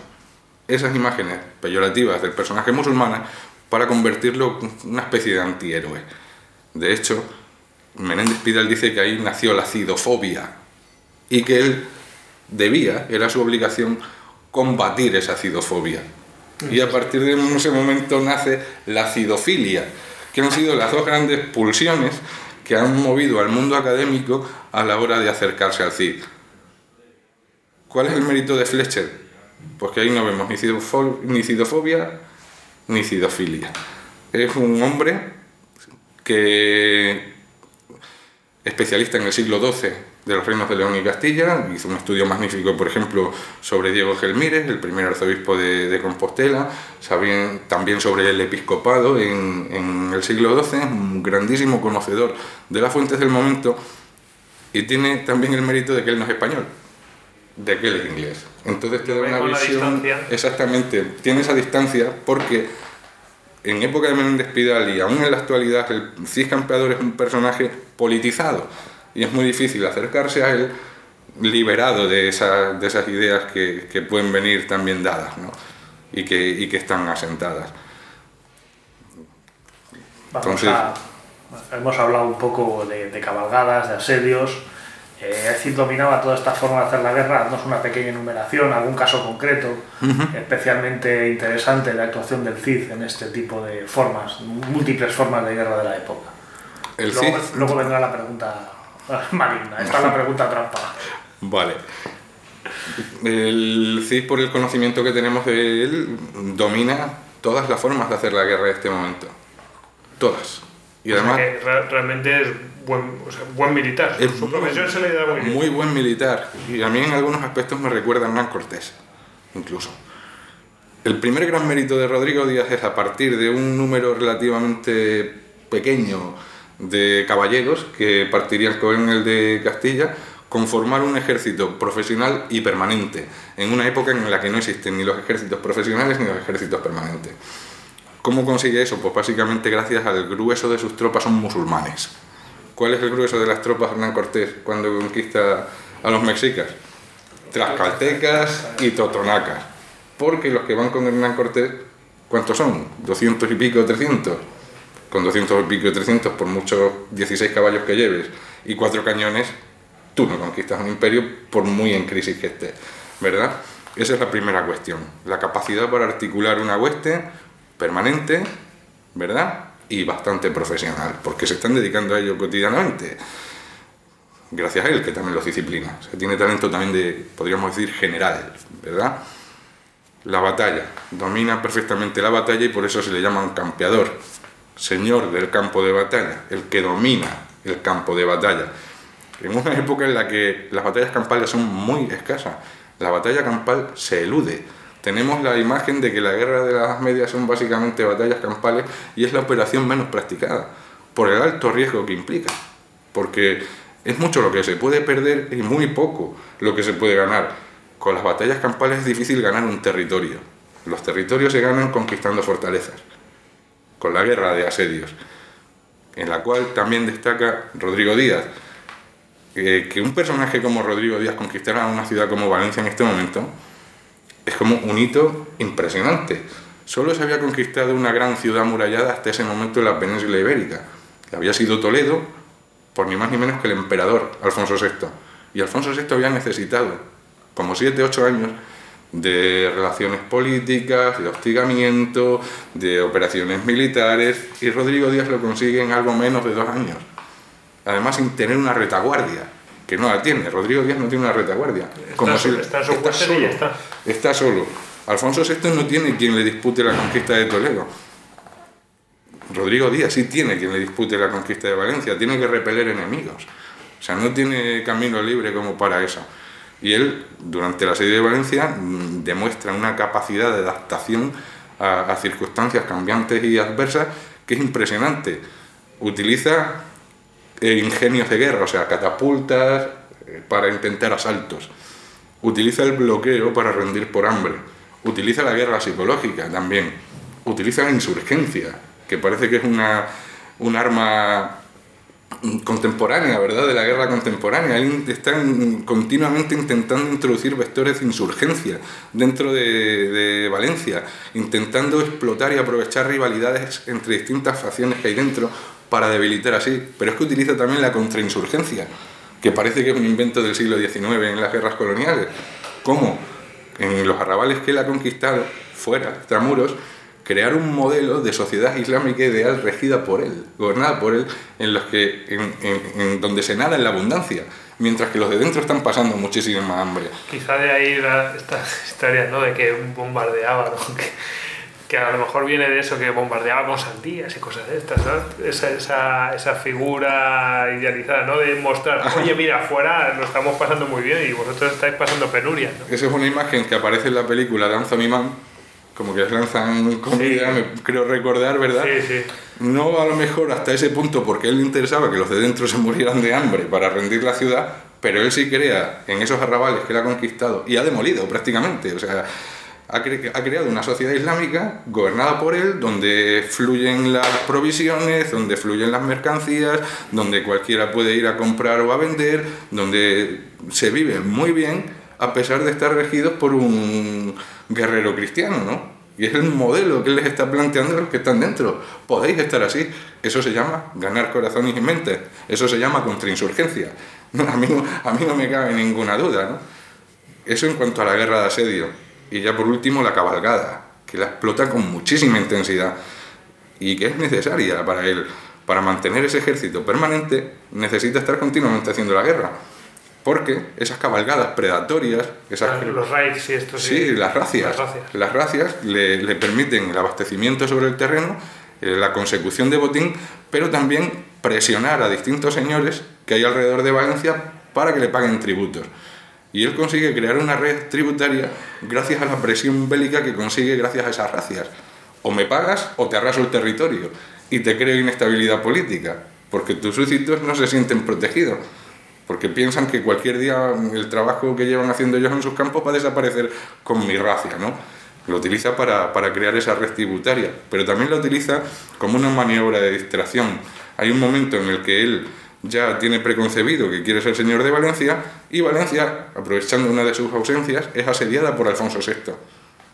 esas imágenes peyorativas del personaje musulmán para convertirlo en una especie de antihéroe. De hecho, Menéndez Pidal dice que ahí nació la cidofobia y que él debía, era su obligación, combatir esa cidofobia. Y a partir de ese momento nace la cidofilia, que han sido las dos grandes pulsiones que han movido al mundo académico a la hora de acercarse al CID. ¿Cuál es el mérito de Fletcher? Pues que ahí no vemos ni, cidofo- ni cidofobia ni cidofilia. Es un hombre que especialista en el siglo XII de los reinos de León y Castilla, hizo un estudio magnífico, por ejemplo, sobre Diego Gelmírez, el primer arzobispo de, Compostela, también sobre el episcopado en, en el siglo XII, un grandísimo conocedor de las fuentes del momento, y tiene también el mérito de que él no es español, de es inglés. Entonces te da una visión... Exactamente, tiene esa distancia porque en época de Menéndez Pidal y aún en la actualidad, el Cid Campeador es un personaje politizado y es muy difícil acercarse a él liberado de, esa- de esas ideas que, que pueden venir también dadas ¿no? y, que, y que están asentadas. Vamos Entonces- a- hemos hablado un poco de, de cabalgadas, de asedios. Eh, el Cid dominaba toda esta forma de hacer la guerra. Haznos una pequeña enumeración, algún caso concreto especialmente interesante de actuación del Cid en este tipo de formas, múltiples formas de guerra de la época. El Luego, Cid, luego vendrá la pregunta maligna. Esta es la pregunta trampa. Vale. El Cid, por el conocimiento que tenemos de él, domina todas las formas de hacer la guerra en este momento. Todas. Y O sea además, que realmente es buen, o sea, buen militar. Es Su muy- profesión se le da muy bien. muy buen militar. Y a mí en algunos aspectos me recuerda a Hernán Cortés, incluso. El primer gran mérito de Rodrigo Díaz es a partir de un número relativamente pequeño de caballeros que partirían con el de Castilla, conformar un ejército profesional y permanente, en una época en la que no existen ni los ejércitos profesionales ni los ejércitos permanentes. ¿Cómo consigue eso? Pues básicamente gracias al grueso de sus tropas son musulmanes. ¿Cuál es el grueso de las tropas Hernán Cortés cuando conquista a los mexicas? Tlaxcaltecas y totonacas. Porque los que van con Hernán Cortés, ¿cuántos son? ¿200 y pico, 300? Con 200 y pico, 300, por muchos 16 caballos que lleves y cuatro cañones, tú no conquistas un imperio por muy en crisis que esté, ¿verdad? Esa es la primera cuestión, la capacidad para articular una hueste permanente, ¿verdad? Y bastante profesional, porque se están dedicando a ello cotidianamente. Gracias a él, que también los disciplina. O tiene talento también de, podríamos decir, general, ¿verdad? La batalla. Domina perfectamente la batalla y por eso se le llama un campeador. Señor del campo de batalla, el que domina el campo de batalla. En una época en la que las batallas campales son muy escasas, la batalla campal se elude. Tenemos la imagen de que la guerra de las medias son básicamente batallas campales y es la operación menos practicada, por el alto riesgo que implica. Porque es mucho lo que se puede perder y muy poco lo que se puede ganar. Con las batallas campales es difícil ganar un territorio. Los territorios se ganan conquistando fortalezas, con la guerra de asedios en la cual también destaca Rodrigo Díaz. que un personaje como Rodrigo Díaz conquistara una ciudad como Valencia en este momento es como un hito impresionante. Solo se había conquistado una gran ciudad murallada hasta ese momento en la península ibérica, que había sido Toledo, por ni más ni menos que el emperador Alfonso VI. Y Alfonso VI había necesitado como 7, 8 años de relaciones políticas, de hostigamiento, de operaciones militares, y Rodrigo Díaz lo consigue en algo menos de dos años. Además, sin tener una retaguardia, que no la tiene. Rodrigo Díaz no tiene una retaguardia. Está, como si, está, está solo, y está. está solo. Alfonso VI no tiene quien le dispute la conquista de Toledo. Rodrigo Díaz sí tiene quien le dispute la conquista de Valencia, tiene que repeler enemigos. O sea, no tiene camino libre como para eso. Y él, durante la serie de Valencia, mm, demuestra una capacidad de adaptación a, circunstancias cambiantes y adversas que es impresionante. Utiliza ingenios de guerra, o sea, catapultas eh, para intentar asaltos. Utiliza el bloqueo para rendir por hambre. Utiliza la guerra psicológica también. Utiliza la insurgencia, que parece que es una, un arma contemporánea, ¿verdad? De la guerra contemporánea. Están continuamente intentando introducir vectores de insurgencia dentro de, Valencia, intentando explotar y aprovechar rivalidades entre distintas facciones que hay dentro para debilitar así. Pero es que utiliza también la contrainsurgencia, que parece que es un invento del siglo XIX en las guerras coloniales. ¿Cómo? En los arrabales que él ha conquistado, fuera, extramuros, crear un modelo de sociedad islámica ideal regida por él, gobernada por él, en los que en, donde se nada en la abundancia, mientras que los de dentro están pasando muchísima hambre. Quizá de ahí estas historias, ¿no? De que bombardeaba, ¿no? Que, a lo mejor viene de eso, que bombardeaba con sandías y cosas de estas, ¿no? Esa, esa, esa figura idealizada, ¿no? De mostrar, oye, mira, afuera lo estamos pasando muy bien y vosotros estáis pasando penurias, ¿no? Esa es una imagen que aparece en la película de Anthony Mann, como que les lanzan comida, me creo recordar, ¿verdad? Sí, sí. No a lo mejor hasta ese punto, porque él le interesaba que los de dentro se murieran de hambre para rendir la ciudad, pero él sí crea en esos arrabales que él ha conquistado y ha demolido prácticamente, o sea, ha, ha creado una sociedad islámica gobernada por él, donde fluyen las provisiones, donde fluyen las mercancías, donde cualquiera puede ir a comprar o a vender, donde se vive muy bien a pesar de estar regidos por un guerrero cristiano, ¿no? Y es el modelo que les está planteando a los que están dentro. Podéis estar así. Eso se llama ganar corazones y mentes. Eso se llama contrainsurgencia. a, mí, a mí no me cabe ninguna duda, ¿no? Eso en cuanto a la guerra de asedio. Y ya por último la cabalgada, que la explota con muchísima intensidad y que es necesaria para él. Para mantener ese ejército permanente necesita estar continuamente haciendo la guerra. Porque esas cabalgadas predatorias, esas, los raids y esto sí, las racias, las racias, le, le, permiten el abastecimiento sobre el terreno, eh, la consecución de botín, pero también presionar a distintos señores que hay alrededor de Valencia para que le paguen tributos. Y él consigue crear una red tributaria gracias a la presión bélica que consigue gracias a esas racias. O me pagas o te arraso el territorio y te creo inestabilidad política, porque tus súbditos no se sienten protegidos porque piensan que cualquier día el trabajo que llevan haciendo ellos en sus campos va a desaparecer con mi racia, ¿no? Lo utiliza para, para crear esa red tributaria, pero también lo utiliza como una maniobra de distracción. Hay un momento en el que él ya tiene preconcebido que quiere ser señor de Valencia y Valencia, aprovechando una de sus ausencias, es asediada por Alfonso VI,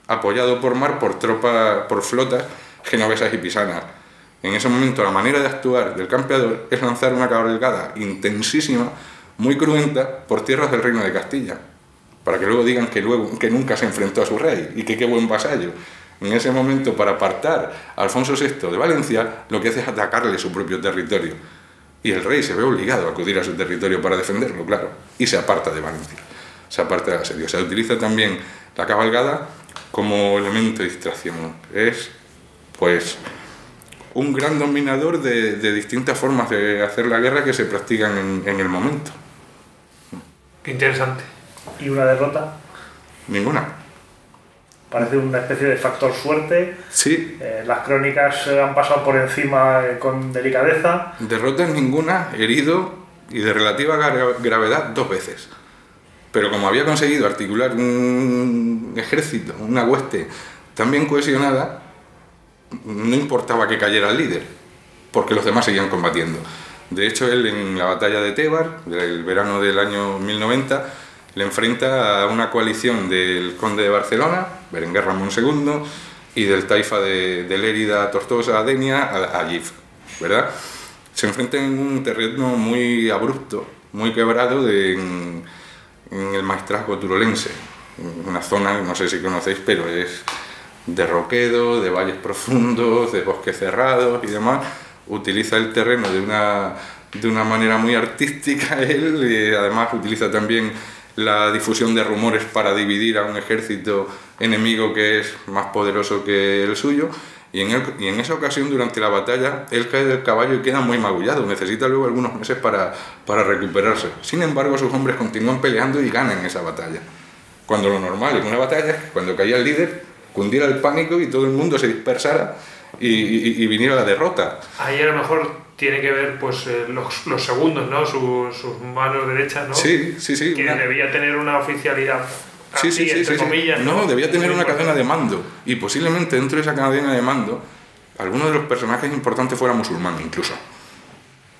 apoyado por mar por tropas, por flotas genovesas y pisanas. En ese momento la manera de actuar del campeador es lanzar una cabalgada intensísima, muy cruenta, por tierras del reino de Castilla, para que luego digan que, luego, que nunca se enfrentó a su rey y que qué buen vasallo. En ese momento, para apartar a Alfonso VI de Valencia, lo que hace es atacarle su propio territorio. Y el rey se ve obligado a acudir a su territorio para defenderlo, claro, y se aparta de Valencia, se aparta del asedio. Se utiliza también la cabalgada como elemento de distracción. Es, pues, un gran dominador de, de distintas formas de hacer la guerra que se practican en, en el momento. Qué interesante. Y una derrota Ninguna. Parece una especie de factor suerte. Sí, Eh, las crónicas han pasado por encima eh, con delicadeza. derrotas ninguna, herido y de relativa gra- gravedad dos veces. Pero como había conseguido articular un ejército, una hueste tan bien cohesionada, no importaba que cayera el líder, porque los demás seguían combatiendo. De hecho, él en la batalla de Tebar, del verano del año 1090, le enfrenta a una coalición del conde de Barcelona, Berenguer Ramón II, y del taifa de, de Lérida, Tortosa, Denia, a, ¿verdad? Se enfrentan en un terreno muy abrupto, muy quebrado de- en, en el maestrazgo turolense, una zona, no sé si conocéis, pero es de roquedo, de valles profundos, de bosques cerrados y demás. Utiliza el terreno de una, de una manera muy artística él, y además utiliza también la difusión de rumores para dividir a un ejército enemigo que es más poderoso que el suyo. Y en, en esa ocasión, durante la batalla, él cae del caballo y queda muy magullado. Necesita luego algunos meses para, para recuperarse. Sin embargo, sus hombres continúan peleando y ganan esa batalla. Cuando lo normal en una batalla cuando caía el líder, cundiera el pánico y todo el mundo se dispersara y- y viniera la derrota. Ahí a lo mejor tiene que ver pues eh, los, los segundos, ¿no? Sus, sus manos derechas, ¿no? Sí, sí, sí. Que una- debía tener una oficialidad. Sí, así, sí, sí, entre sí, comillas. No, debía tener una cadena de mando. Y posiblemente dentro de esa cadena de mando, alguno de los personajes importantes fuera musulmán incluso.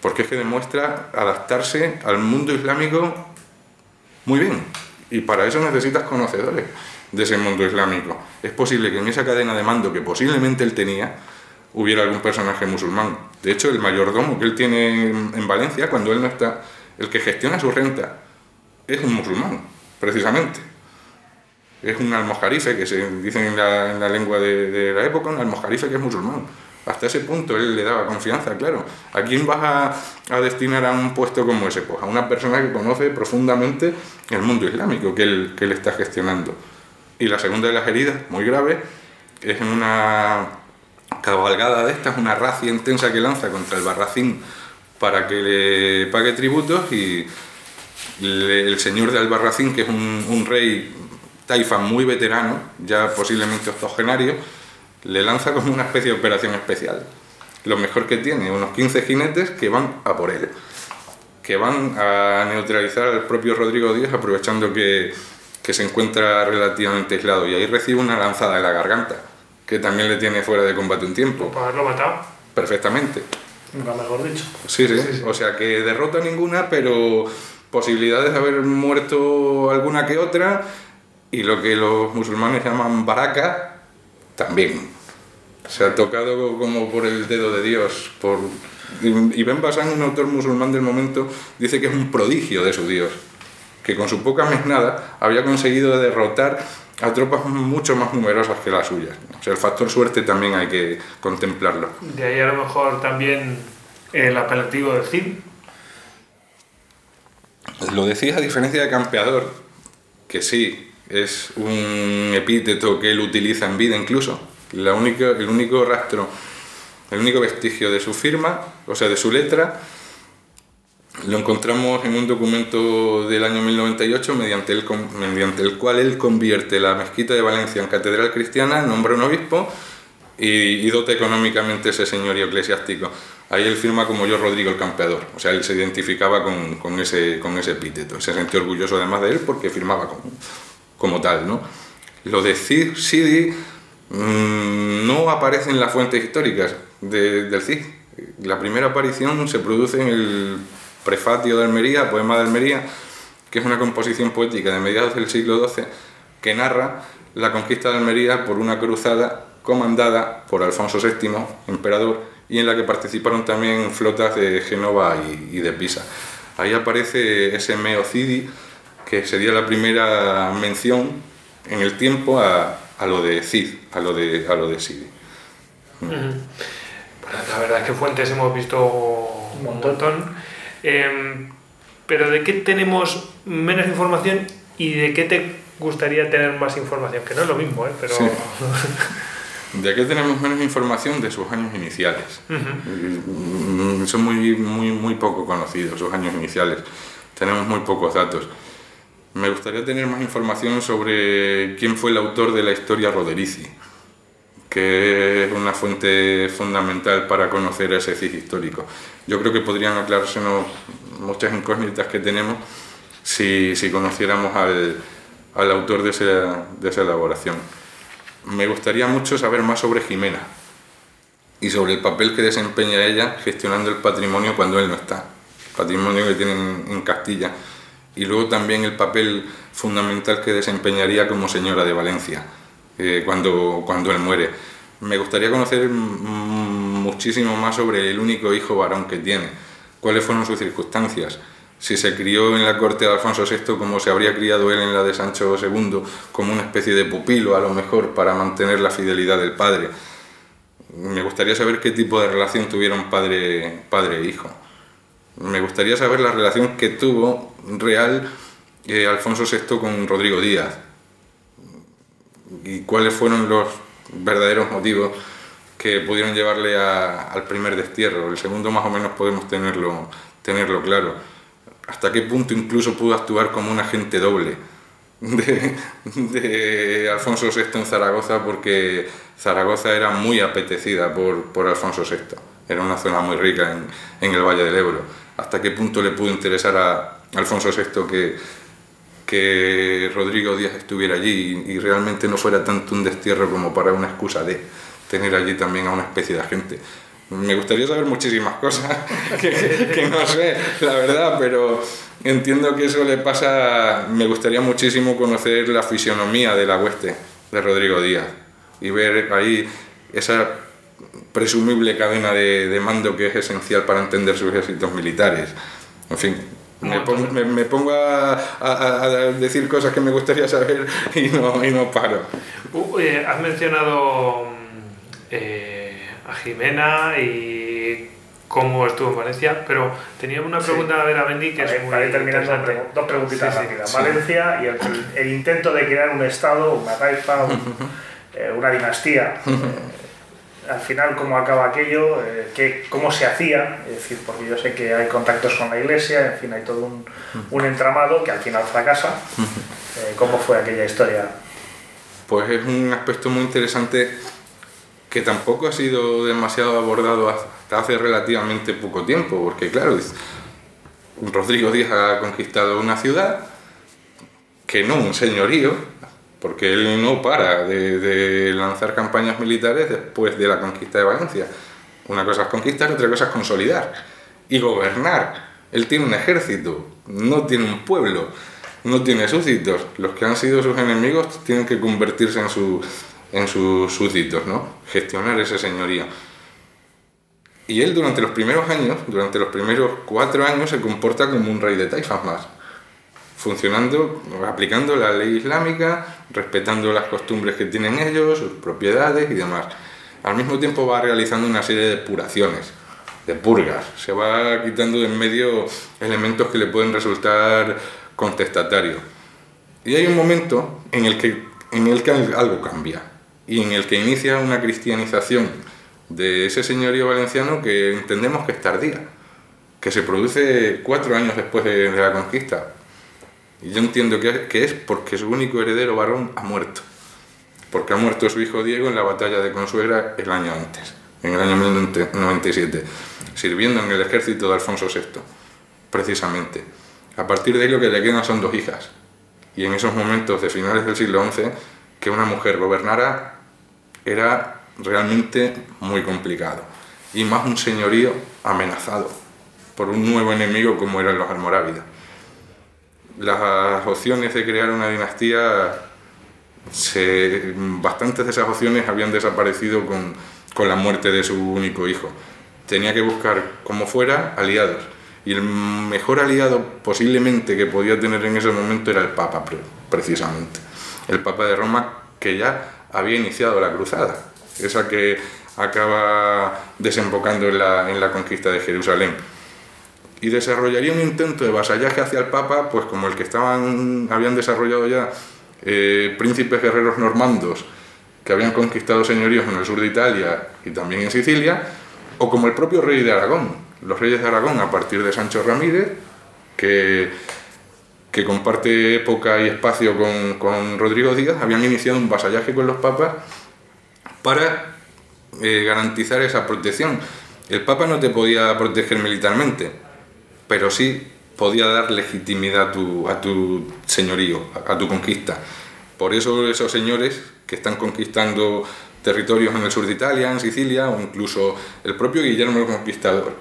Porque es que demuestra adaptarse al mundo islámico muy bien. Y para eso necesitas conocedores de ese mundo islámico. Es posible que en esa cadena de mando que posiblemente él tenía, hubiera algún personaje musulmán. De hecho, el mayordomo que él tiene en en Valencia, cuando él no está, el que gestiona su renta, es un musulmán, precisamente es un almojarife, que se dice en la, en la lengua de, de la época, un almojarife que es musulmán. Hasta ese punto él le daba confianza, claro. ¿A quién vas a, a destinar a un puesto como ese? Pues a una persona que conoce profundamente el mundo islámico que él, que él está gestionando. Y la segunda de las heridas, muy grave, es en una cabalgada de estas, una racia intensa que lanza contra el Barracín para que le pague tributos y el señor de Albarracín, que es un, un rey taifa muy veterano, ya posiblemente octogenario, le lanza como una especie de operación especial. Lo mejor que tiene, unos 15 jinetes que van a por él, que van a neutralizar al propio Rodrigo Díaz aprovechando que, que se encuentra relativamente aislado y ahí recibe una lanzada en la garganta, que también le tiene fuera de combate un tiempo, Para haberlo matado. perfectamente. Nunca mejor dicho. Sí, sí, O sea que derrota ninguna, pero posibilidades de haber muerto alguna que otra y lo que los musulmanes llaman baraka también. Se ha tocado como por el dedo de Dios. Por... Ibn Basan, un autor musulmán del momento, dice que es un prodigio de su Dios, que con su poca mesnada había conseguido derrotar a tropas mucho más numerosas que las suyas. O sea, el factor suerte también hay que contemplarlo. De ahí a lo mejor también el apelativo del Cid. Lo decís a diferencia de campeador, que sí, es un epíteto que él utiliza en vida incluso. La única, el único rastro, el único vestigio de su firma, o sea, de su letra, lo encontramos en un documento del año 1098 mediante el, mediante el cual él convierte la mezquita de Valencia en catedral cristiana, nombra un obispo y, y dota económicamente ese señorío eclesiástico. Ahí él firma como yo Rodrigo el Campeador, o sea, él se identificaba con, con ese, con ese epíteto, se sentía orgulloso además de él porque firmaba como, como tal. ¿no? Lo de Cid, Sidi mm, no aparece en las fuentes históricas de- del Cid. La primera aparición se produce en el Prefatio de Almería, poema de Almería, que es una composición poética de mediados del siglo XII que narra la conquista de Almería por una cruzada comandada por Alfonso VII, emperador, y en la que participaron también flotas de Génova y, de Pisa. Ahí aparece ese Meocidi, que sería la primera mención en el tiempo a, lo de Cid, a lo de, a lo de Sidi. la verdad es que fuentes hemos visto un montón. Em, pero ¿de qué tenemos menos información y de qué te gustaría tener más información? Que no es lo mismo, ¿eh? Pero... ¿De qué tenemos menos información? De sus años iniciales. Mm, son muy, muy, muy poco conocidos sus años iniciales. Tenemos muy pocos datos. Me gustaría tener más información sobre quién fue el autor de la historia Roderici, que es una fuente fundamental para conocer ese Cid histórico. Yo creo que podrían aclararse muchas incógnitas que tenemos si, si conociéramos al, al autor de esa, de esa elaboración. Me gustaría mucho saber más sobre Jimena y sobre el papel que desempeña ella gestionando el patrimonio cuando él no está, patrimonio que tienen en Castilla, y luego también el papel fundamental que desempeñaría como señora de Valencia eh, cuando, cuando él muere. Me gustaría conocer muchísimo más sobre el único hijo varón que tiene, cuáles fueron sus circunstancias, si se crió en la corte de Alfonso VI como se habría criado él en la de Sancho II, como una especie de pupilo a lo mejor para mantener la fidelidad del padre. Me gustaría saber qué tipo de relación tuvieron padre, padre e hijo. Me gustaría saber la relación que tuvo real eh, Alfonso VI con Rodrigo Díaz y cuáles fueron los verdaderos motivos que pudieron llevarle al primer destierro. El segundo más o menos podemos tenerlo, tenerlo claro hasta qué punto incluso pudo actuar como un agente doble de, Alfonso VI en Zaragoza, porque Zaragoza era muy apetecida por, Alfonso VI. Era una zona muy rica en, el Valle del Ebro. ¿Hasta qué punto le pudo interesar a Alfonso VI que, que Rodrigo Díaz estuviera allí y, realmente no fuera tanto un destierro como para una excusa de tener allí también a una especie de agente? me gustaría saber muchísimas cosas que, no sé, la verdad, pero entiendo que eso le pasa, me gustaría muchísimo conocer la fisionomía de la hueste de Rodrigo Díaz y ver ahí esa presumible cadena de, mando que es esencial para entender sus éxitos militares. En fin, me pongo, a, decir cosas que me gustaría saber y no, y no paro. Uh, has mencionado... Eh, a Jimena y cómo estuvo en Valencia, pero tenía una pregunta a ver a Bendy que es muy dos preguntitas rápidas. Valencia y el, intento de crear un estado, una taifa, eh, una dinastía. Eh, al final, ¿cómo acaba aquello? Eh, ¿qué, ¿Cómo se hacía? Es decir, porque yo sé que hay contactos con la iglesia, en fin, hay todo un, un entramado que al final fracasa. ¿Cómo fue aquella historia? Pues es un aspecto muy interesante que tampoco ha sido demasiado abordado hasta hace relativamente poco tiempo, porque claro, Rodrigo Díaz ha conquistado una ciudad que no un señorío, porque él no para de, lanzar campañas militares después de la conquista de Valencia. Una cosa es conquistar, otra cosa es consolidar y gobernar. Él tiene un ejército, no tiene un pueblo, no tiene súbditos. Los que han sido sus enemigos tienen que convertirse en, su, en sus súbditos, ¿no? gestionar ese señorío. Y él durante los primeros años, durante los primeros cuatro años, se comporta como un rey de taifas más, funcionando, aplicando la ley islámica, respetando las costumbres que tienen ellos, sus propiedades y demás. Al mismo tiempo va realizando una serie de depuraciones, de purgas, se va quitando de en medio elementos que le pueden resultar contestatarios. Y hay un momento en el que, en el que algo cambia y en el que inicia una cristianización de ese señorío valenciano que entendemos que es tardía, que se produce cuatro años después de, la conquista. Y yo entiendo que, es porque su único heredero varón ha muerto, porque ha muerto su hijo Diego en la batalla de Consuegra el año antes, en el año 1997, sirviendo en el ejército de Alfonso VI, precisamente. A partir de ahí lo que le quedan son dos hijas. Y en esos momentos de finales del siglo XI, que una mujer gobernara era realmente muy complicado. Y más un señorío amenazado por un nuevo enemigo como eran los almorávidas. Las opciones de crear una dinastía, bastantes de esas opciones habían desaparecido con, con la muerte de su único hijo. tenía que buscar, como fuera, aliados. Y el mejor aliado posiblemente que podía tener en ese momento era el Papa, precisamente. El Papa de Roma que ya había iniciado la cruzada, esa que acaba desembocando en la, en la conquista de Jerusalén. Y desarrollaría un intento de vasallaje hacia el Papa, pues como el que estaban, habían desarrollado ya eh, príncipes guerreros normandos que habían conquistado señoríos en el sur de Italia y también en Sicilia, o como el propio rey de Aragón. Los reyes de Aragón, a partir de Sancho Ramírez, que, que comparte época y espacio con, con Rodrigo Díaz, habían iniciado un vasallaje con los papas para eh, garantizar esa protección. El Papa no te podía proteger militarmente, pero sí podía dar legitimidad a tu, señorío, a, tu conquista. Por eso esos señores que están conquistando territorios en el sur de Italia, en Sicilia, o incluso el propio Guillermo el Conquistador,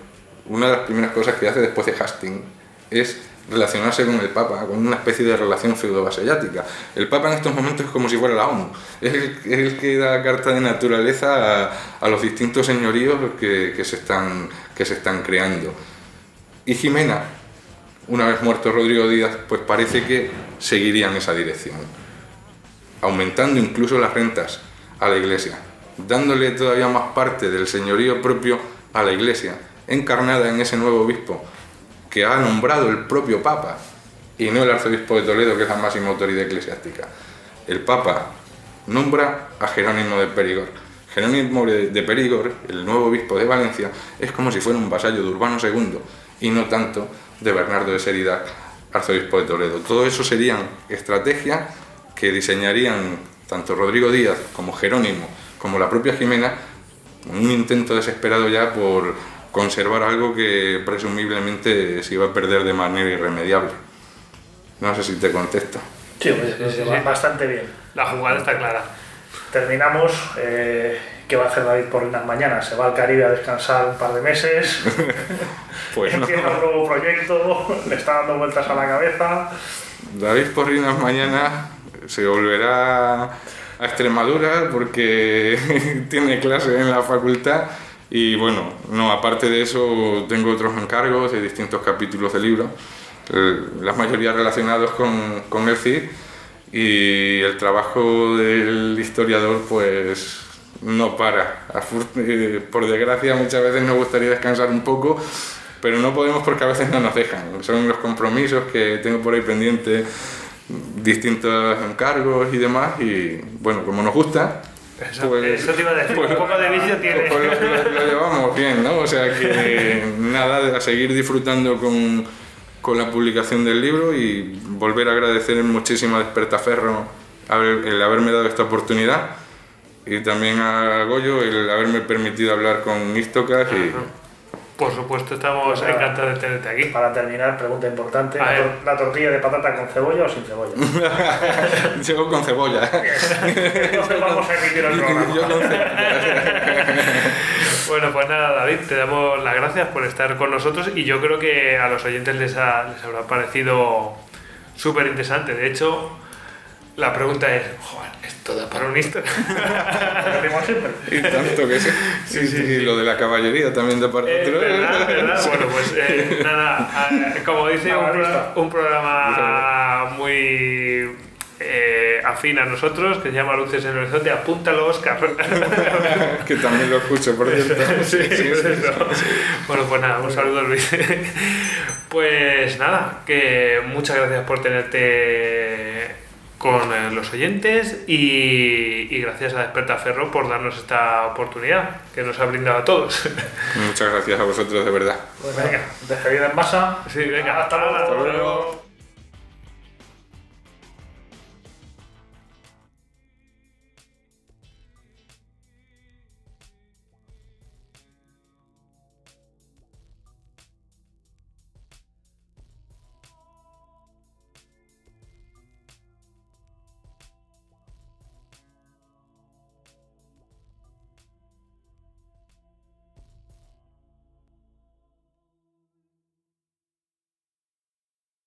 una de las primeras cosas que hace después de Hastings es relacionarse con el Papa, con una especie de relación feudo-vasallática. El Papa en estos momentos es como si fuera la ONU, es el, que da carta de naturaleza a, los distintos señoríos que se están creando. Y Jimena, una vez muerto Rodrigo Díaz, pues parece que seguiría en esa dirección, aumentando incluso las rentas a la iglesia, dándole todavía más parte del señorío propio a la iglesia, encarnada en ese nuevo obispo, que ha nombrado el propio Papa y no el arzobispo de Toledo, que es la máxima autoridad eclesiástica. El Papa nombra a Jerónimo de Perigor. Jerónimo de Perigor, el nuevo obispo de Valencia, es como si fuera un vasallo de Urbano II y no tanto de Bernardo de Seridac, arzobispo de Toledo. Todo eso serían estrategias que diseñarían tanto Rodrigo Díaz como Jerónimo, como la propia Jimena, un intento desesperado ya por conservar algo que presumiblemente se iba a perder de manera irremediable. No sé si te contesto. Sí, pues, bastante bien. La jugada está clara. Terminamos. Eh, ¿Qué va a hacer David Porrinas mañana? ¿Se va al Caribe a descansar un par de meses? pues Empieza un nuevo proyecto, le está dando vueltas a la cabeza. David Porrinas mañana se volverá a Extremadura porque tiene clase en la facultad y bueno, no, aparte de eso tengo otros encargos de distintos capítulos del libro, eh, la mayoría relacionados con, con el CID y el trabajo del historiador pues no para. Eh, por desgracia muchas veces nos gustaría descansar un poco, pero no podemos porque a veces no nos dejan. Son los compromisos que tengo por ahí pendientes, distintos encargos y demás y bueno, como nos gusta, eso, pues, te iba a decir, pues, un poco de vicio tiene. Pues lo, llevamos bien, ¿no? O sea que nada, a seguir disfrutando con, con, la publicación del libro y volver a agradecer muchísimo a Despertaferro el haberme dado esta oportunidad y también a Goyo el haberme permitido hablar con Istocas y por supuesto, estamos encantados de tenerte aquí. Para terminar, pregunta importante: ¿la, tortilla de patata con cebolla o sin cebolla? Llego con cebolla. Entonces vamos a emitir el programa. bueno, pues nada, David, te damos las gracias por estar con nosotros y yo creo que a los oyentes les, les habrá parecido súper interesante. De hecho, la pregunta es, joder, ¿esto da para un Instagram? y tanto que sí. Sí, sí, Y lo de la caballería también da para eh, otro. ¿verdad, verdad? Bueno, pues eh, nada, como dice un, programa muy eh, afín a nosotros, que se llama Luces en el Horizonte, apúntalo, Oscar. que también lo escucho, por cierto. sí, sí, Bueno, pues nada, un saludo Luis. pues nada, que muchas gracias por tenerte con eh, los oyentes y, gracias a Despertaferro por darnos esta oportunidad que nos ha brindado a todos. Muchas gracias a vosotros, de verdad. Pues venga, despedida en masa. Sí, venga, hasta luego. Hasta luego.